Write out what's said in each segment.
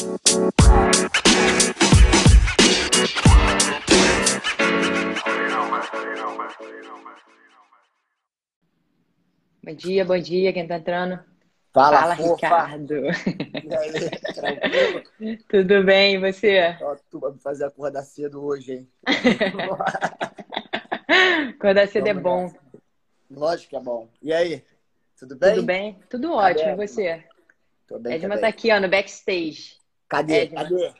Bom dia, bom dia, quem tá entrando? Fala, Fala fofa. Ricardo. E aí, tranquilo? Tudo bem, e você? Ó, tu vai me fazer acordar cedo hoje, hein? Acordar cedo é bom. Lógico que é bom. E aí? Tudo bem? Tudo bem? Tudo ótimo, e Edma? você? Tô bem Edma também. tá aqui, ó, no backstage. Cadê? Edma. Cadê?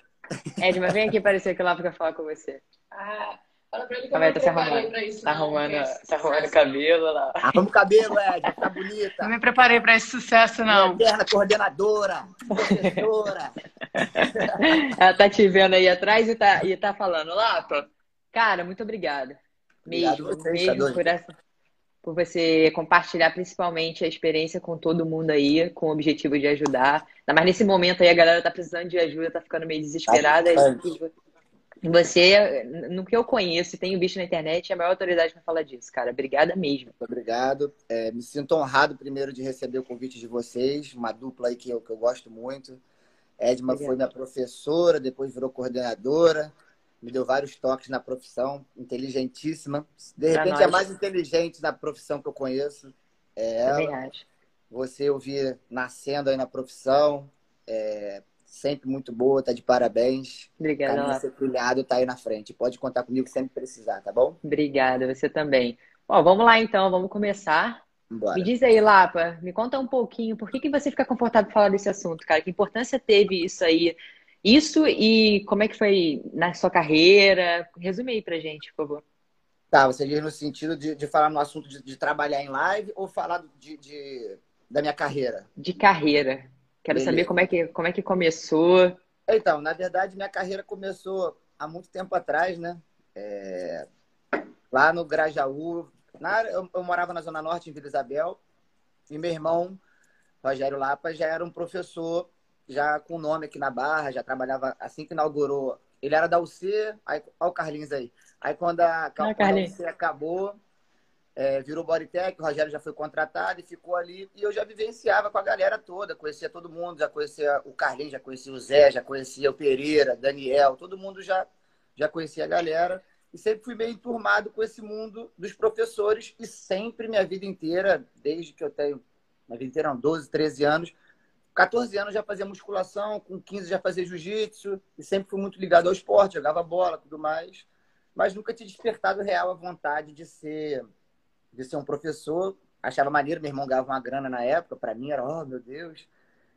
Edma, vem aqui aparecer aqui lá pra falar com você. Ah, fala pra ele que eu tá se preparei arrumando. pra isso. Tá arrumando, tá arrumando o cabelo lá. Arruma o cabelo, Ed. Tá bonita. Não me preparei pra esse sucesso, não. Eterna coordenadora. Professora. Ela tá te vendo aí atrás e tá, e tá falando, Lapa, cara, muito obrigada. Mesmo, mesmo por essa, por você compartilhar principalmente a experiência com todo mundo aí, com o objetivo de ajudar. Ainda mais nesse momento aí, a galera tá precisando de ajuda, tá ficando meio desesperada. E você, no que eu conheço e tenho visto na internet, é a maior autoridade pra falar disso, cara. Obrigada mesmo. Muito obrigado. É, me sinto honrado, primeiro, de receber o convite de vocês. Uma dupla aí que eu, que eu gosto muito. Edma Obrigada. foi minha professora, depois virou coordenadora. Me deu vários toques na profissão. Inteligentíssima. De repente, é a mais inteligente na profissão que eu conheço. É ela. Também acho. Você eu vi nascendo aí na profissão. É, sempre muito boa, tá de parabéns. Obrigada, Caminho a Lapa. ser trilhado tá aí na frente. Pode contar comigo sempre precisar, tá bom? Obrigada, você também. Ó, vamos lá então, vamos começar. Bora. Me diz aí, Lapa, me conta um pouquinho, por que que você fica confortável em falar desse assunto, cara? Que importância teve isso aí? Isso e como é que foi na sua carreira? Resume aí pra gente, por favor. Tá, você diz no sentido de, de falar no assunto de, de trabalhar em live ou falar de, de- da minha carreira? De carreira. Quero Beleza. saber como é que, como é que começou. Então, na verdade, minha carreira começou há muito tempo atrás, né? É, lá no Grajaú. Na, área- eu, eu morava na Zona Norte, em Vila Isabel. E meu irmão, Rogério Lapa, já era um professor, já com nome aqui na Barra, já trabalhava assim que inaugurou. Ele era da UC, aí, olha o Carlinhos aí. Aí quando a, quando a. UC acabou, é, virou Bodytech, o Rogério já foi contratado e ficou ali. E eu já vivenciava com a galera toda, conhecia todo mundo, já conhecia o Carlinhos, já conhecia o Zé, já conhecia o Pereira, Daniel, todo mundo já, já conhecia a galera. E sempre fui meio enturmado com esse mundo dos professores e sempre, minha vida inteira, desde que eu tenho, minha vida inteira, não, 12, 13 anos, 14 anos já fazia musculação, com 15 já fazia jiu-jitsu e sempre fui muito ligado ao esporte, jogava bola, tudo mais. Mas nunca tinha despertado real a vontade de ser de ser um professor. Achava maneiro, meu irmão ganhava uma grana na época, para mim era, oh, meu Deus.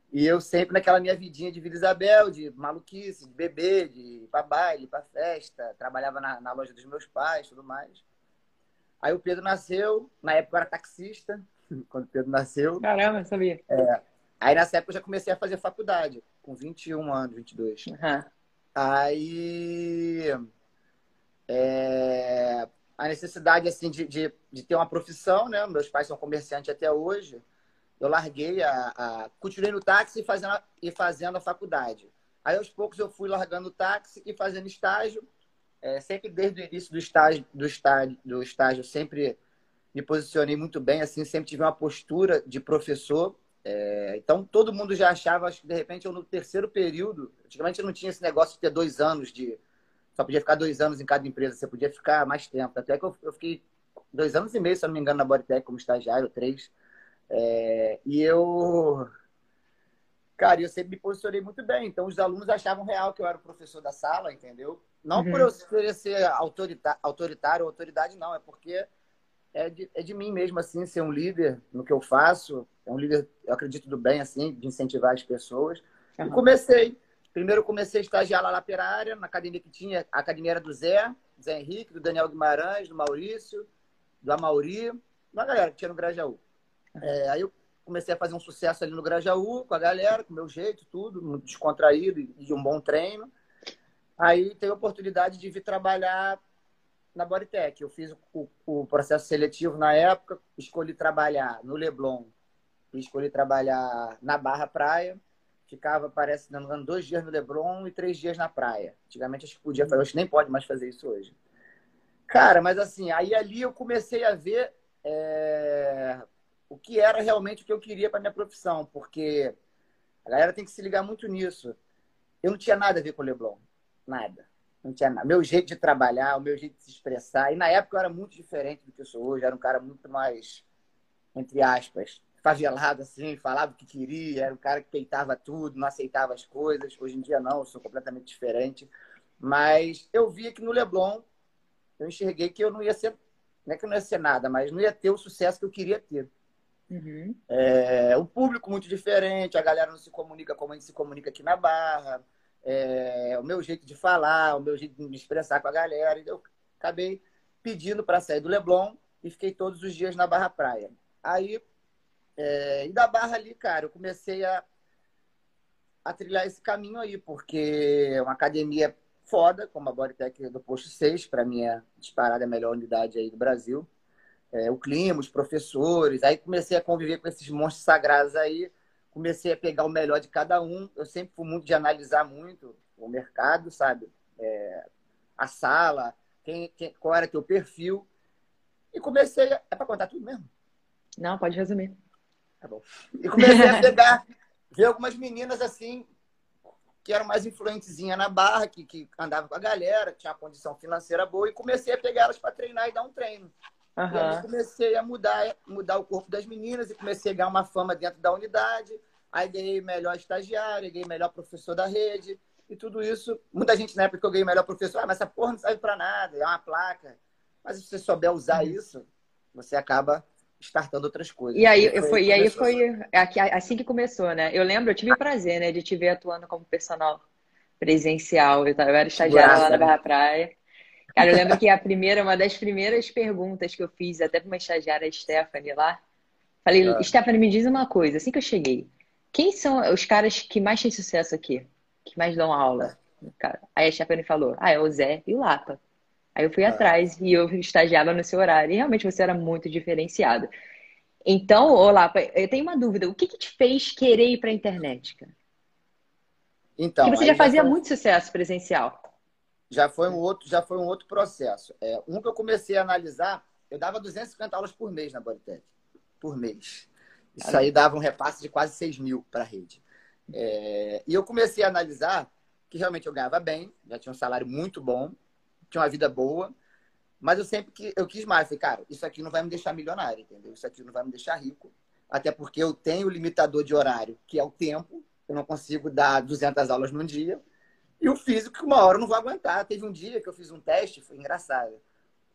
E eu sempre naquela minha vidinha de Vila Isabel, de maluquice, de beber, de ir pra baile, pra festa, trabalhava na, na loja dos meus pais, tudo mais. Aí o Pedro nasceu, na época eu era taxista, quando o Pedro nasceu. Caramba, sabia. Aí nessa época eu já comecei a fazer faculdade, com 21 anos, 22. Aham. Aí é, a necessidade assim de, de, de ter uma profissão, né? Meus pais são comerciantes até hoje. Eu larguei a, a continuei no táxi e fazendo a, e fazendo a faculdade. Aí aos poucos eu fui largando o táxi e fazendo estágio. É, sempre desde o início do estágio, do estágio, do estágio sempre me posicionei muito bem, assim, sempre tive uma postura de professor. É, então todo mundo já achava, acho que de repente eu no terceiro período, antigamente eu não tinha esse negócio de ter dois anos de só podia ficar dois anos em cada empresa, você podia ficar mais tempo. Até que eu, eu fiquei dois anos e meio, se eu não me engano, na Bodytech como estagiário, três. É, e eu. Cara, eu sempre me posicionei muito bem. Então, os alunos achavam real que eu era o professor da sala, entendeu? Não Uhum. por eu querer ser autoritário ou autoridade, não. É porque é de, é de mim mesmo, assim, ser um líder no que eu faço. É um líder, eu acredito do bem, assim, de incentivar as pessoas. E Aham. comecei. Primeiro comecei a estagiar lá na Perária, na academia que tinha. A academia era do Zé, Zé Henrique, do Daniel Guimarães, do Maurício, do Amauri, uma galera que tinha no Grajaú. É, aí eu comecei a fazer um sucesso ali no Grajaú, com a galera, com o meu jeito, tudo, muito descontraído e de um bom treino. Aí tenho a oportunidade de vir trabalhar na Bodytech. Eu fiz o, o processo seletivo na época, escolhi trabalhar no Leblon, escolhi trabalhar na Barra Praia. Ficava, parece, não dois dias no Leblon e três dias na praia. Antigamente acho que podia fazer, acho que nem pode mais fazer isso hoje. Cara, mas assim, aí ali eu comecei a ver é, o que era realmente o que eu queria para minha profissão, porque a galera tem que se ligar muito nisso. eu não tinha nada a ver com o Leblon. Nada. Não tinha nada. Meu jeito de trabalhar, o meu jeito de se expressar. E na época eu era muito diferente do que eu sou hoje. Eu era um cara muito mais, entre aspas, favelado, assim, falava o que queria. Era um cara que peitava tudo, não aceitava as coisas. Hoje em dia não, eu sou completamente diferente. Mas eu via que no Leblon, eu enxerguei que eu não ia ser, não é que eu não ia ser nada, mas não ia ter o sucesso que eu queria ter. Uhum. É, o público muito diferente, a galera não se comunica como a gente se comunica aqui na Barra, é, o meu jeito de falar, o meu jeito de me expressar com a galera. E eu acabei pedindo para sair do Leblon e fiquei todos os dias na Barra Praia. Aí, é, e da Barra ali, cara, eu comecei a, a trilhar esse caminho aí, porque é uma academia foda, como a Bodytech do Posto 6, para mim é disparada a melhor unidade aí do Brasil é, o clima, os professores. Aí comecei a conviver com esses monstros sagrados aí, comecei a pegar o melhor de cada um. Eu sempre fui muito de analisar muito o mercado, sabe? É, a sala, quem, quem, qual era teu perfil. E comecei. A... É para contar tudo mesmo? Não, pode resumir. Tá bom. E comecei a pegar, ver algumas meninas assim, que eram mais influentezinha na barra, que, que andavam com a galera, tinha uma condição financeira boa, e comecei a pegar elas para treinar e dar um treino. Uhum. E aí comecei a mudar, mudar o corpo das meninas e comecei a ganhar uma fama dentro da unidade. Aí ganhei melhor estagiário, ganhei melhor professor da rede. E tudo isso, muita gente na época que eu ganhei melhor professor, ah, mas essa porra não serve para nada, é uma placa. Mas se você souber usar uhum. isso, você acaba startando outras coisas. E aí foi, foi e aí foi assim que começou, né? Eu lembro, eu tive o prazer, né, de te ver atuando como personal presencial. Eu, era estagiária lá na Barra Praia. Cara, eu lembro que a primeira, uma das primeiras perguntas que eu fiz, até para uma estagiária Stephanie lá, falei, ah. Stephanie, me diz uma coisa, assim que eu cheguei, quem são os caras que mais têm sucesso aqui? Que mais dão aula? Cara. Aí a Stephanie falou, ah, é o Zé e o Lapa. Aí eu fui ah. atrás e eu estagiava no seu horário. E realmente você era muito diferenciado. Então, ô Lapa, eu tenho uma dúvida. O que, que te fez querer ir para a internet, cara? Então, Porque você já fazia foi... muito sucesso presencial já foi um outro, já foi um outro processo. É, um que eu comecei a analisar, eu dava 250 aulas por mês na Bodytech. Por mês. Isso aí dava um repasse de quase 6 mil para a rede. É, e eu comecei a analisar que realmente eu ganhava bem, já tinha um salário muito bom, tinha uma vida boa, mas eu sempre que eu quis mais. Falei, cara, isso aqui não vai me deixar milionário, entendeu? Isso aqui não vai me deixar rico, até porque eu tenho o limitador de horário, que é o tempo. Eu não consigo dar 200 aulas num dia. E o físico, que uma hora eu não vou aguentar. Teve um dia que eu fiz um teste, foi engraçado.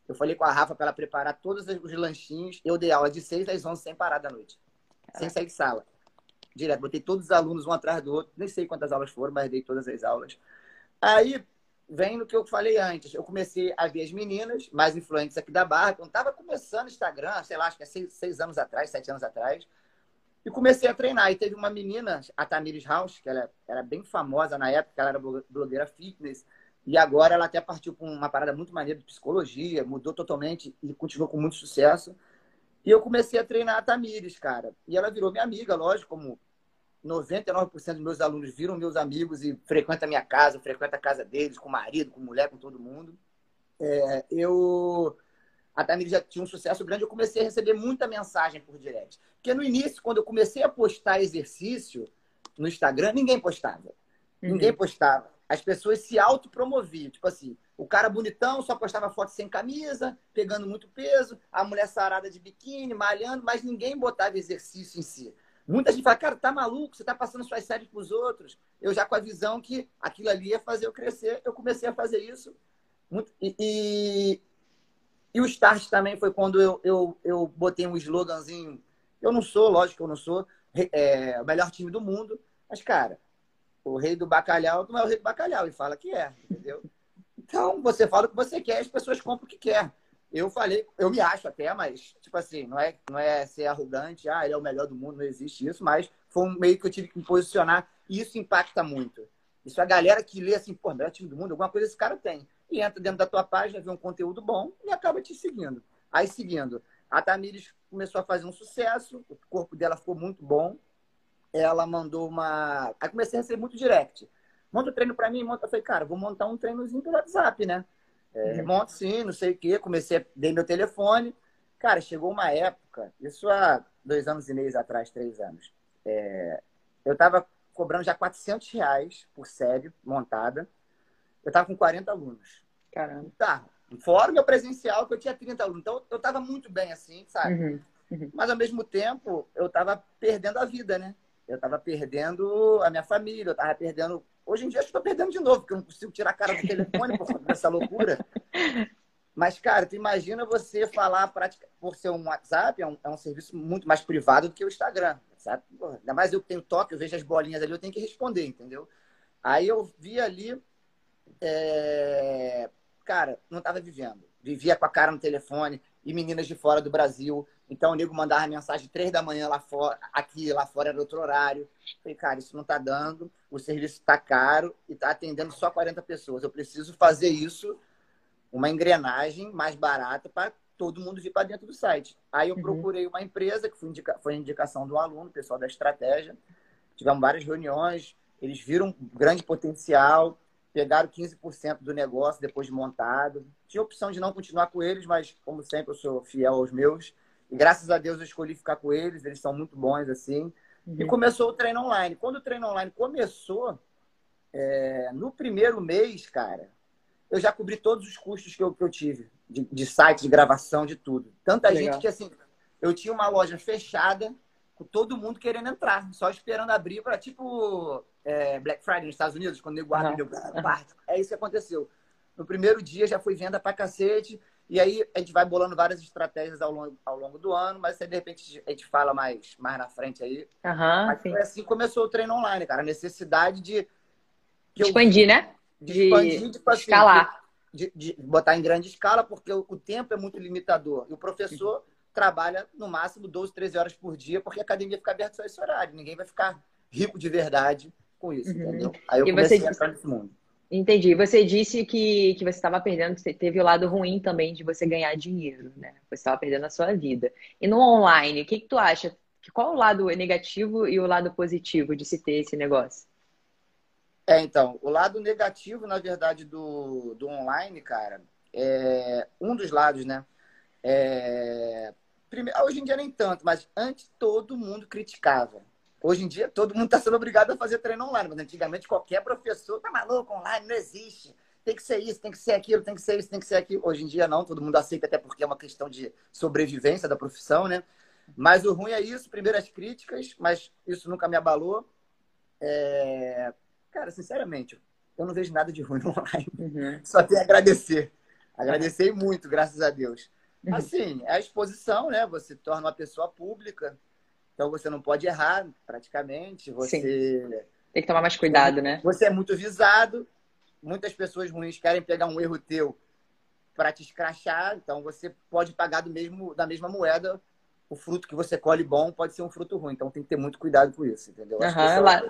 Eu falei com a Rafa para ela preparar todos os lanchinhos. Eu dei aula de 6 às 11 sem parar da noite. Sem sair de sala. Direto. Botei todos os alunos um atrás do outro. Nem sei quantas aulas foram, mas dei todas as aulas. Aí vem no que eu falei antes. Eu comecei a ver as meninas mais influentes aqui da Barra. Quando estava começando o Instagram, sei lá, acho que é seis, seis anos atrás, sete anos atrás. E comecei a treinar. E teve uma menina, a Tamires House, que ela era bem famosa na época, ela era blogueira fitness. E agora ela até partiu para uma parada muito maneira de psicologia, mudou totalmente e continuou com muito sucesso. E eu comecei a treinar a Tamires, cara. E ela virou minha amiga, lógico, como 99% dos meus alunos viram meus amigos e frequenta a minha casa, frequenta a casa deles, com o marido, com mulher, com todo mundo. É, eu a Tamires já tinha um sucesso grande, eu comecei a receber muita mensagem por direct. Porque no início, quando eu comecei a postar exercício no Instagram, ninguém postava. Uhum. Ninguém postava. As pessoas se autopromoviam. Tipo assim, o cara bonitão só postava foto sem camisa, pegando muito peso, a mulher sarada de biquíni, malhando, mas ninguém botava exercício em si. Muita gente fala, cara, tá maluco, você tá passando suas séries pros outros. Eu já com a visão que aquilo ali ia fazer eu crescer, eu comecei a fazer isso. Muito... E, e, e o start também foi quando eu, eu, eu botei um sloganzinho. Eu não sou, lógico que eu não sou é, o melhor time do mundo, mas, cara, o rei do bacalhau não é o rei do bacalhau, e fala que é, entendeu? Então, você fala o que você quer, as pessoas compram o que quer. Eu falei, eu me acho até, mas, tipo assim, não é, não é ser arrogante, ah, ele é o melhor do mundo, não existe isso, mas foi um meio que eu tive que me posicionar, e isso impacta muito. Isso a galera que lê assim, pô, melhor time do mundo, alguma coisa esse cara tem e entra dentro da tua página, vê um conteúdo bom e acaba te seguindo. Aí, seguindo, a Tamires começou a fazer um sucesso, o corpo dela ficou muito bom. Ela mandou uma. Aí comecei a receber muito direct. Monta o treino para mim, monta. Eu falei, cara, vou montar um treinozinho pelo WhatsApp, né? É, uhum. Monta sim, não sei o quê. Comecei, a... dei meu telefone. Cara, chegou uma época, isso há dois anos e meio atrás, três anos. É... eu tava cobrando já 400 reais por série montada. Eu tava com 40 alunos. Caramba. Tá. Fora o meu presencial, que eu tinha 30 alunos. Então, eu tava muito bem assim, sabe? Uhum. Uhum. Mas, ao mesmo tempo, eu tava perdendo a vida, né? Eu tava perdendo a minha família, eu tava perdendo... Hoje em dia, eu estou perdendo de novo, porque eu não consigo tirar a cara do telefone por conta dessa loucura. Mas, cara, tu imagina você falar por ser um WhatsApp, é um, é um serviço muito mais privado do que o Instagram, sabe? Pô, ainda mais eu que tenho toque, eu vejo as bolinhas ali, eu tenho que responder, entendeu? Aí eu vi ali, é... cara, não tava vivendo. Vivia com a cara no telefone e meninas de fora do Brasil. Então o nego mandava mensagem três da manhã lá fora, aqui, lá fora era outro horário. Falei, cara, isso não tá dando, o serviço tá caro e tá atendendo só 40 pessoas. Eu preciso fazer isso uma engrenagem mais barata para todo mundo vir para dentro do site. Aí eu uhum. procurei uma empresa, que foi, indica, foi indicação do aluno, pessoal da estratégia. Tivemos várias reuniões, eles viram um grande potencial, pegaram 15% do negócio depois de montado. Tinha opção de não continuar com eles, mas como sempre eu sou fiel aos meus. E graças a Deus eu escolhi ficar com eles, eles são muito bons assim. Uhum. E começou o treino online. Quando o treino online começou, é, no primeiro mês, cara, eu já cobri todos os custos que eu, que eu tive, de, de site, de gravação, de tudo. Tanta Legal. gente que, assim, eu tinha uma loja fechada, com todo mundo querendo entrar, só esperando abrir para, tipo, é, Black Friday nos Estados Unidos, quando eu guardo uhum. meu parte. É isso que aconteceu. No primeiro dia já foi venda pra cacete, e aí a gente vai bolando várias estratégias ao longo, ao longo do ano, mas aí, de repente a gente fala mais, mais na frente aí. Uhum, mas foi assim que começou o treino online, cara. A necessidade de. Expandir, eu... né? de, expandir, tipo assim, escalar. De, de, botar em grande escala, porque o, o, tempo é muito limitador. E o professor uhum. trabalha no máximo 12, 13 horas por dia, porque a academia fica aberta só esse horário. Ninguém vai ficar rico de verdade com isso, uhum. entendeu? Aí eu e comecei a entrar nesse mundo. Entendi. Você disse que, que você estava perdendo, você teve o lado ruim também de você ganhar dinheiro, né? Você estava perdendo a sua vida. E no online, o que, que tu acha? Qual o lado negativo e o lado positivo de se ter esse negócio? É, então, o lado negativo, na verdade, do, do online, cara, é um dos lados, né? É, primeiro, hoje em dia nem tanto, mas antes todo mundo criticava. Hoje em dia todo mundo está sendo obrigado a fazer treino online, mas antigamente qualquer professor tá maluco, online não existe. Tem que ser isso, tem que ser aquilo, tem que ser isso, tem que ser aquilo. Hoje em dia não, todo mundo aceita, até porque é uma questão de sobrevivência da profissão, né? Mas o ruim é isso, primeiro as críticas, mas isso nunca me abalou. É... Cara, sinceramente, eu não vejo nada de ruim no online. Uhum. Só tenho a agradecer. Agradecer muito, graças a Deus. Uhum. Assim, é a exposição, né? Você torna uma pessoa pública. Então você não pode errar, praticamente. Você. Sim. Tem que tomar mais cuidado, né? Você é muito visado. Muitas pessoas ruins querem pegar um erro teu para te escrachar. Então você pode pagar do mesmo, da mesma moeda. O fruto que você colhe bom pode ser um fruto ruim. Então tem que ter muito cuidado com isso, entendeu? Uhum, lá,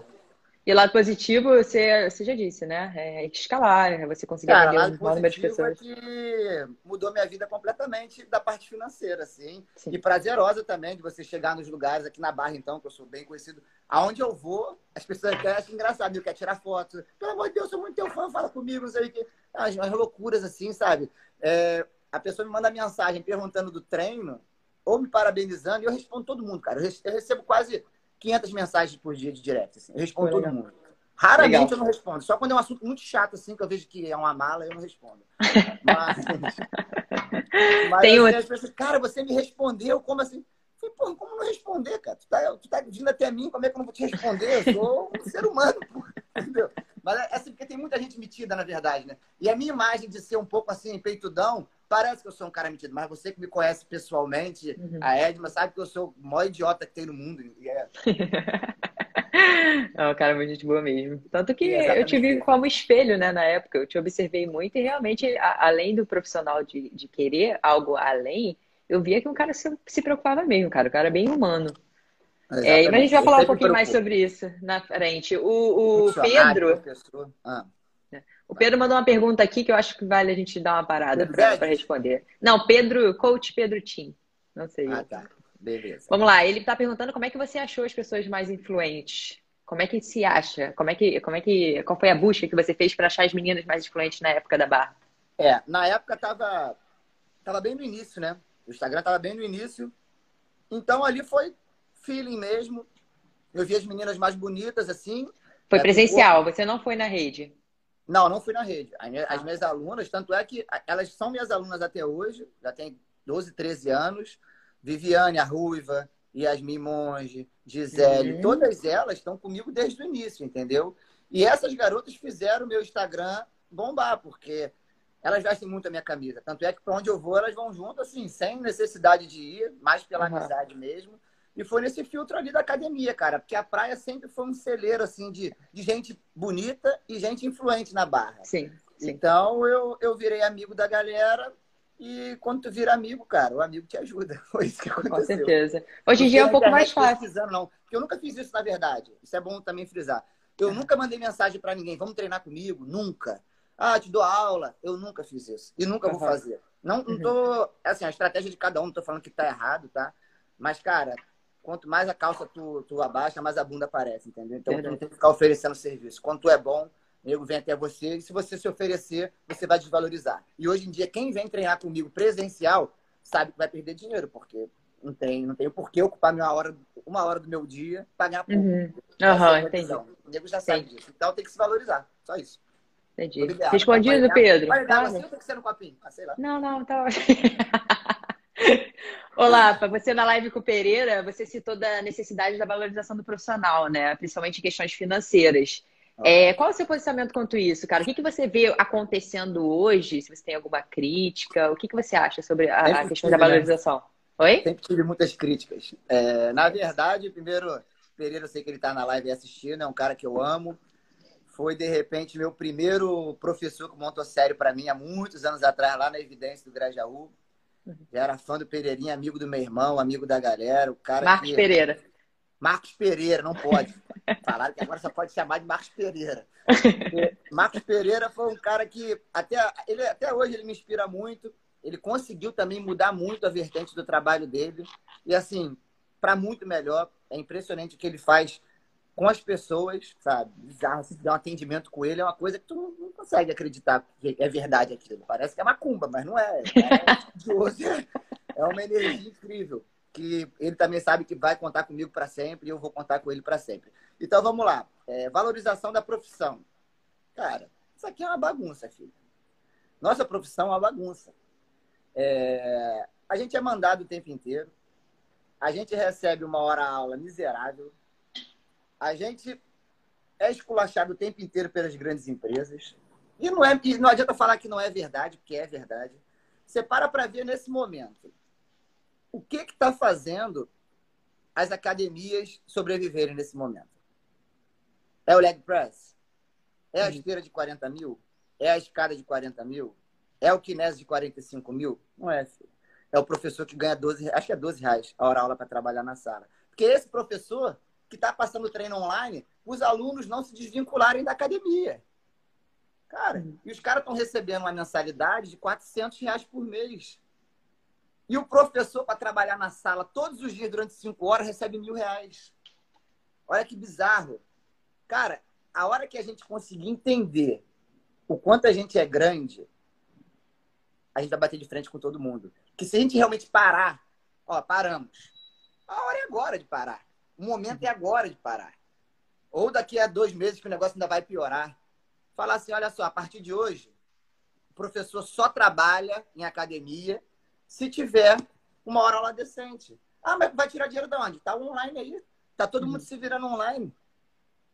e lado positivo, você, você já disse, né? É escalar, é você conseguir Cara, atender um número de pessoas. É que mudou minha vida completamente da parte financeira, assim. Sim. E prazerosa também de você chegar nos lugares, aqui na Barra, então, que eu sou bem conhecido. Aonde eu vou, as pessoas até acham engraçado, eu quero tirar foto. Pelo amor de Deus, eu sou muito teu fã, fala comigo, não sei o que. As, as loucuras, assim, sabe? É, a pessoa me manda mensagem perguntando do treino, ou me parabenizando, e eu respondo todo mundo, cara. Eu recebo quase 500 mensagens por dia de direct. Assim. Eu respondo todo mundo. Raramente Legal. eu não respondo. Só quando é um assunto muito chato, assim, que eu vejo que é uma mala, eu não respondo. Mas, mas Tem assim, as pessoas, cara, você me respondeu, como assim? falei, pô, como não responder, cara? Tu tá, tu tá vindo até mim, como é que eu não vou te responder? Eu sou um ser humano, pô. Entendeu? Mas é assim, porque tem muita gente metida, na verdade, né? E a minha imagem de ser um pouco assim, peitudão, Parece que eu sou um cara metido, mas você que me conhece pessoalmente, uhum. a Edma, sabe que eu sou o maior idiota que tem no mundo. É. é um cara muito gente boa mesmo. Tanto que eu te vi como espelho, né, na época. Eu te observei muito e realmente, a, além do profissional de, de querer algo além, eu via que um cara se, se preocupava mesmo, cara. O cara é bem humano. É, mas a gente vai falar um pouquinho mais sobre isso na frente. O, o Pedro. Ah. O Pedro mandou uma pergunta aqui que eu acho que vale a gente dar uma parada para responder. Não, Pedro, coach Pedro Tim. Não sei. Ah, tá. Beleza. Vamos lá, ele está perguntando como é que você achou as pessoas mais influentes. Como é que se acha? Como é que, como é que, qual foi a busca que você fez para achar as meninas mais influentes na época da barra? É, na época tava, tava bem no início, né? O Instagram tava bem no início. Então ali foi feeling mesmo. Eu vi as meninas mais bonitas, assim. Foi é, presencial, você não foi na rede? Não, não fui na rede. As minhas alunas, tanto é que elas são minhas alunas até hoje, já tem 12, 13 anos. Viviane, a Ruiva, Yasmin Monge, Gisele, uhum. todas elas estão comigo desde o início, entendeu? E essas garotas fizeram o meu Instagram bombar, porque elas vestem muito a minha camisa. Tanto é que para onde eu vou, elas vão junto, assim, sem necessidade de ir, mais pela uhum. amizade mesmo. E foi nesse filtro ali da academia, cara, porque a praia sempre foi um celeiro, assim, de, de gente bonita e gente influente na barra. Sim. sim. Então eu, eu virei amigo da galera e quando tu vira amigo, cara, o amigo te ajuda. Foi isso que aconteceu. Com certeza. Hoje em dia é um pouco mais fácil. Não, porque eu nunca fiz isso, na verdade. Isso é bom também frisar. Eu nunca mandei mensagem para ninguém, vamos treinar comigo? Nunca. Ah, te dou aula. Eu nunca fiz isso. E nunca uhum. vou fazer. Não, não tô. Assim, a estratégia de cada um, não tô falando que tá errado, tá? Mas, cara, quanto mais a calça tu, tu abaixa, mais a bunda aparece, entendeu? Então, tu não tem que ficar oferecendo serviço. Quando tu é bom, nego vem até você e se você se oferecer, você vai desvalorizar. E hoje em dia, quem vem treinar comigo presencial sabe que vai perder dinheiro, porque não tem, não tem por que ocupar uma hora, uma hora do meu dia ganhar pouco. Uhum. Uhum, é entendi. O nego já sabe entendi. disso. Então tem que se valorizar. Só isso. Entendi. Obrigado. Respondido, Pedro? Vai dar assim ou tem que ser no copinho? Ah, sei lá. Não, não, tá Olá, para você na live com o Pereira, você citou da necessidade da valorização do profissional, né? Principalmente em questões financeiras. É, qual é o seu posicionamento quanto a isso, cara? O que, que você vê acontecendo hoje? Se você tem alguma crítica, o que, que você acha sobre a, questão da né? valorização? Né? Oi? Sempre tive muitas críticas. É, na verdade, primeiro, Pereira, eu sei que ele está na live assistindo, é um cara que eu amo. Foi, de repente, meu primeiro professor que montou sério para mim há muitos anos atrás, lá na Evidência do Grajaú. Já era fã do Pereirinha, amigo do meu irmão, amigo da galera. O cara Marcos que... Pereira. Marcos Pereira, não pode. Falaram que agora só pode chamar de Marcos Pereira. Marcos Pereira foi um cara que até, ele, até hoje ele me inspira muito. Ele conseguiu também mudar muito a vertente do trabalho dele. E assim, para muito melhor. É impressionante o que ele faz com as pessoas, sabe? Bizarro, se der um atendimento com ele é uma coisa que tu não, não, consegue acreditar que é verdade aquilo. Parece que é macumba, mas não é. É, é uma energia incrível que ele também sabe que vai contar comigo para sempre e eu vou contar com ele para sempre. Então vamos lá. É, valorização da profissão. Cara, isso aqui é uma bagunça, filho. Nossa profissão é uma bagunça. É... A gente é mandado o tempo inteiro. A gente recebe uma hora aula miserável. A gente é esculachado o tempo inteiro pelas grandes empresas. E não, é, e não adianta falar que não é verdade, porque é verdade. Você para para ver nesse momento o que está fazendo as academias sobreviverem nesse momento? É o leg press? É a uhum. esteira de 40 mil? É a escada de 40 mil? É o kinésio de 45 mil? Não é, filho. É o professor que ganha 12, acho que é 12 reais a hora aula para trabalhar na sala. Porque esse professor que está passando treino online, os alunos não se desvincularem da academia. Cara, e os caras estão recebendo uma mensalidade de 400 reais por mês. E o professor, para trabalhar na sala todos os dias durante cinco horas, recebe mil reais. Olha que bizarro. Cara, a hora que a gente conseguir entender o quanto a gente é grande, a gente vai bater de frente com todo mundo. Que se a gente realmente parar, ó, paramos. A hora é agora de parar. O momento é agora de parar. Ou daqui a dois meses que o negócio ainda vai piorar. Falar assim, olha só, a partir de hoje, o professor só trabalha em academia se tiver uma hora lá decente. Ah, mas vai tirar dinheiro de onde? Tá online aí. Tá todo uhum. mundo se virando online.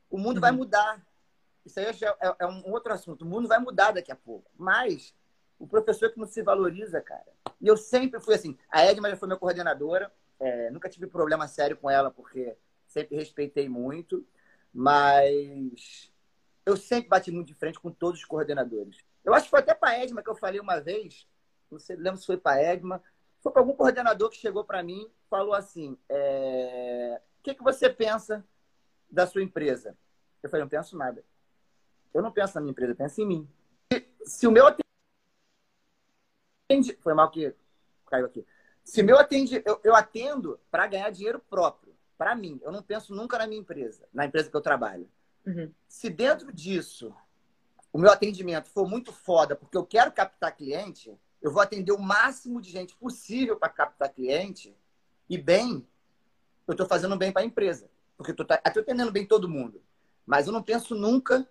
O mundo uhum. vai mudar. Isso aí é, é, é, um outro assunto. O mundo vai mudar daqui a pouco. Mas o professor que não se valoriza, cara. E eu sempre fui assim. A Edma já foi minha coordenadora. É, nunca tive problema sério com ela, porque sempre respeitei muito. Mas eu sempre bati muito de frente com todos os coordenadores. Eu acho que foi até para Edma que eu falei uma vez não sei, lembro se foi para a Egma, foi para algum coordenador que chegou para mim falou assim: é... o que, que você pensa da sua empresa? Eu falei: não penso nada. Eu não penso na minha empresa, eu penso em mim. Se o meu atende... Foi mal que caiu aqui. Se meu atende, eu, eu atendo para ganhar dinheiro próprio, para mim. Eu não penso nunca na minha empresa, na empresa que eu trabalho. Uhum. Se dentro disso o meu atendimento for muito foda, porque eu quero captar cliente, eu vou atender o máximo de gente possível para captar cliente e bem, eu estou fazendo bem para a empresa. porque eu tô atendendo bem todo mundo. Mas eu não penso nunca,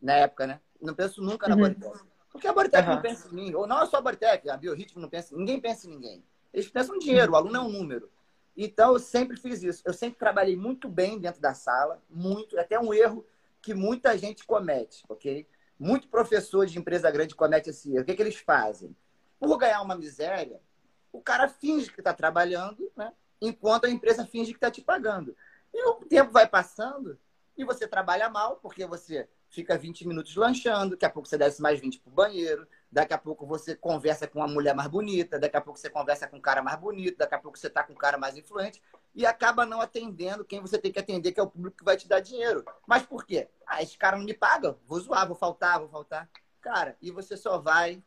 na época, né? Não penso nunca na uhum. Bodytech. Porque a Bodytech uhum. não pensa em mim. Ou não é só a Bodytech, a Biorritmo não pensa. Ninguém pensa em ninguém. Eles pensam no dinheiro, o aluno é um número. Então, eu sempre fiz isso. Eu sempre trabalhei muito bem dentro da sala, muito. Até um erro que muita gente comete, ok? Muito professor de empresa grande comete esse erro. O que, é que eles fazem? Por ganhar uma miséria, o cara finge que está trabalhando, né? enquanto a empresa finge que está te pagando. E o tempo vai passando e você trabalha mal, porque você fica 20 minutos lanchando, daqui a pouco você desce mais 20 para o banheiro, daqui a pouco você conversa com uma mulher mais bonita, daqui a pouco você conversa com um cara mais bonito, daqui a pouco você está com um cara mais influente e acaba não atendendo quem você tem que atender, que é o público que vai te dar dinheiro. Mas por quê? Ah, esse cara não me paga, vou zoar, vou faltar, vou faltar. Cara, e você só vai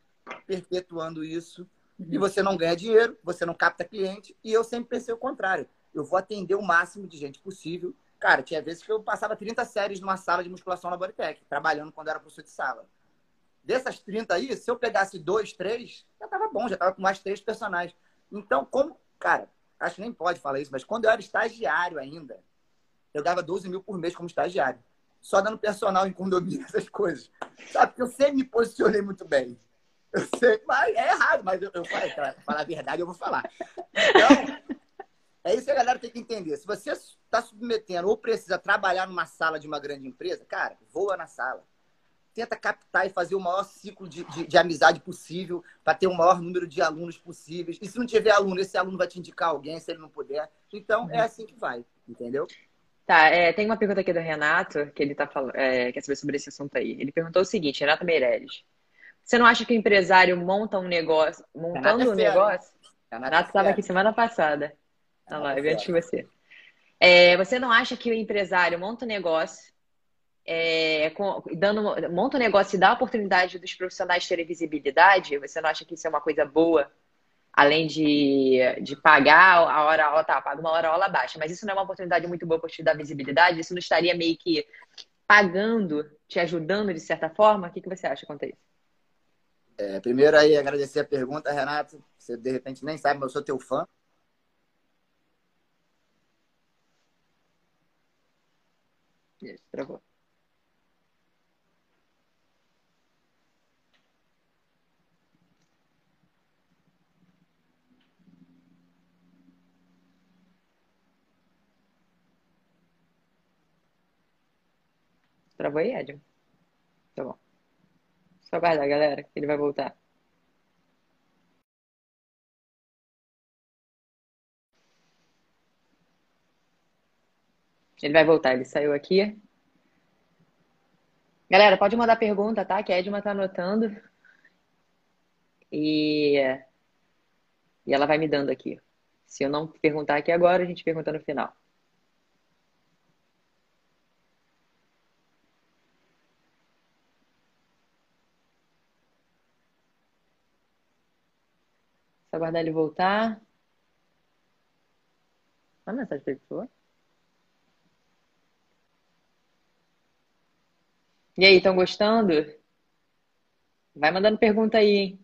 perpetuando isso e você não ganha dinheiro, você não capta cliente. E eu sempre pensei o contrário. Eu vou atender o máximo de gente possível. Cara, tinha vezes que eu passava 30 séries numa sala de musculação na Bodytech, trabalhando quando era professor de sala. Dessas 30 aí, se eu pegasse dois, três, já tava bom, já tava com mais três personagens. Então, como, cara, acho que nem pode falar isso, mas quando eu era estagiário ainda, eu dava 12 mil por mês como estagiário. Só dando personal em condomínio, essas coisas. Sabe? Porque eu sempre me posicionei muito bem. Eu sei, mas é errado, mas eu, eu falei, pra falar a verdade, eu vou falar. Então, é isso que a galera tem que entender. Se você está submetendo ou precisa trabalhar numa sala de uma grande empresa, cara, voa na sala. Tenta captar e fazer o maior ciclo de, de, de amizade possível para ter o maior número de alunos possíveis. E se não tiver aluno, esse aluno vai te indicar alguém, se ele não puder. Então, é assim que vai, entendeu? Tá, é, tem uma pergunta aqui do Renato, que ele tá falando, é, quer saber sobre esse assunto aí. Ele perguntou o seguinte, Renato Meirelles. Você não acha que o empresário monta um negócio, montando um negócio? Renato estava aqui semana passada na live, antes de você. É, você não acha que o empresário monta um negócio, é, com, dando, monta um negócio e dá a oportunidade dos profissionais terem visibilidade? Você não acha que isso é uma coisa boa? Além de, de pagar a hora aula, tá, paga uma hora aula baixa, mas isso não é uma oportunidade muito boa para te dar visibilidade? Isso não estaria meio que pagando, te ajudando de certa forma? O que, que você acha quanto a isso? É, primeiro aí, agradecer a pergunta, Renato. Você de repente nem sabe, mas eu sou teu fã. Isso, travou. Travou aí, Edson? Tá bom. Só aguardar, galera, que ele vai voltar. Ele vai voltar, ele saiu aqui. Galera, pode mandar pergunta, tá? Que a Edma tá anotando. E... e ela vai me dando aqui. Se eu não perguntar aqui agora, a gente pergunta no final. Aguardar ele voltar. Manda mensagem para ele, por favor. E aí, estão gostando? Vai mandando pergunta aí, hein?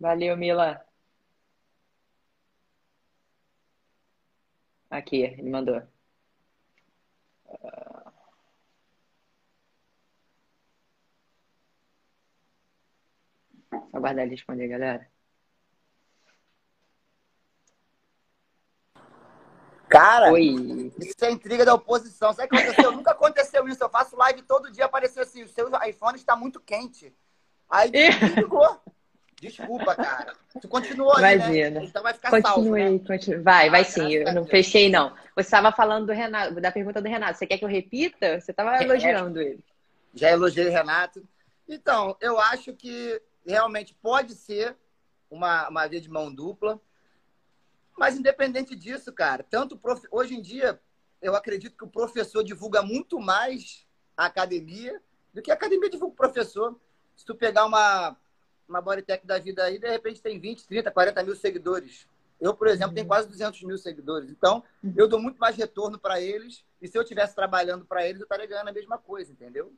Valeu, Mila. Aqui, ele mandou. Só aguardar ele responder, galera. Cara, Oi. isso é intriga da oposição. Sabe o que aconteceu? Nunca aconteceu isso. Eu faço live todo dia, apareceu assim, o seu iPhone está muito quente. Aí ligou. Desculpa, cara. Tu continuou aí, né? Imagina. né? Então vai ficar Continuei, salvo, né? continue. Vai, vai sim. Eu não fechei, não. Você estava falando do Renato, da pergunta do Renato. Você quer que eu repita? Você estava é, elogiando ele. Já elogiei o Renato. Então, eu acho que realmente pode ser uma, uma via de mão dupla. Mas independente disso, cara, tanto prof... hoje em dia eu acredito que o professor divulga muito mais a academia do que a academia divulga o professor. Se tu pegar uma, uma Bodytech da vida aí, de repente tem 20, 30, 40 mil seguidores. Eu, por exemplo, tenho uhum. quase 200 mil seguidores. Então, uhum. eu dou muito mais retorno para eles. E se eu estivesse trabalhando para eles, eu estaria ganhando a mesma coisa, entendeu?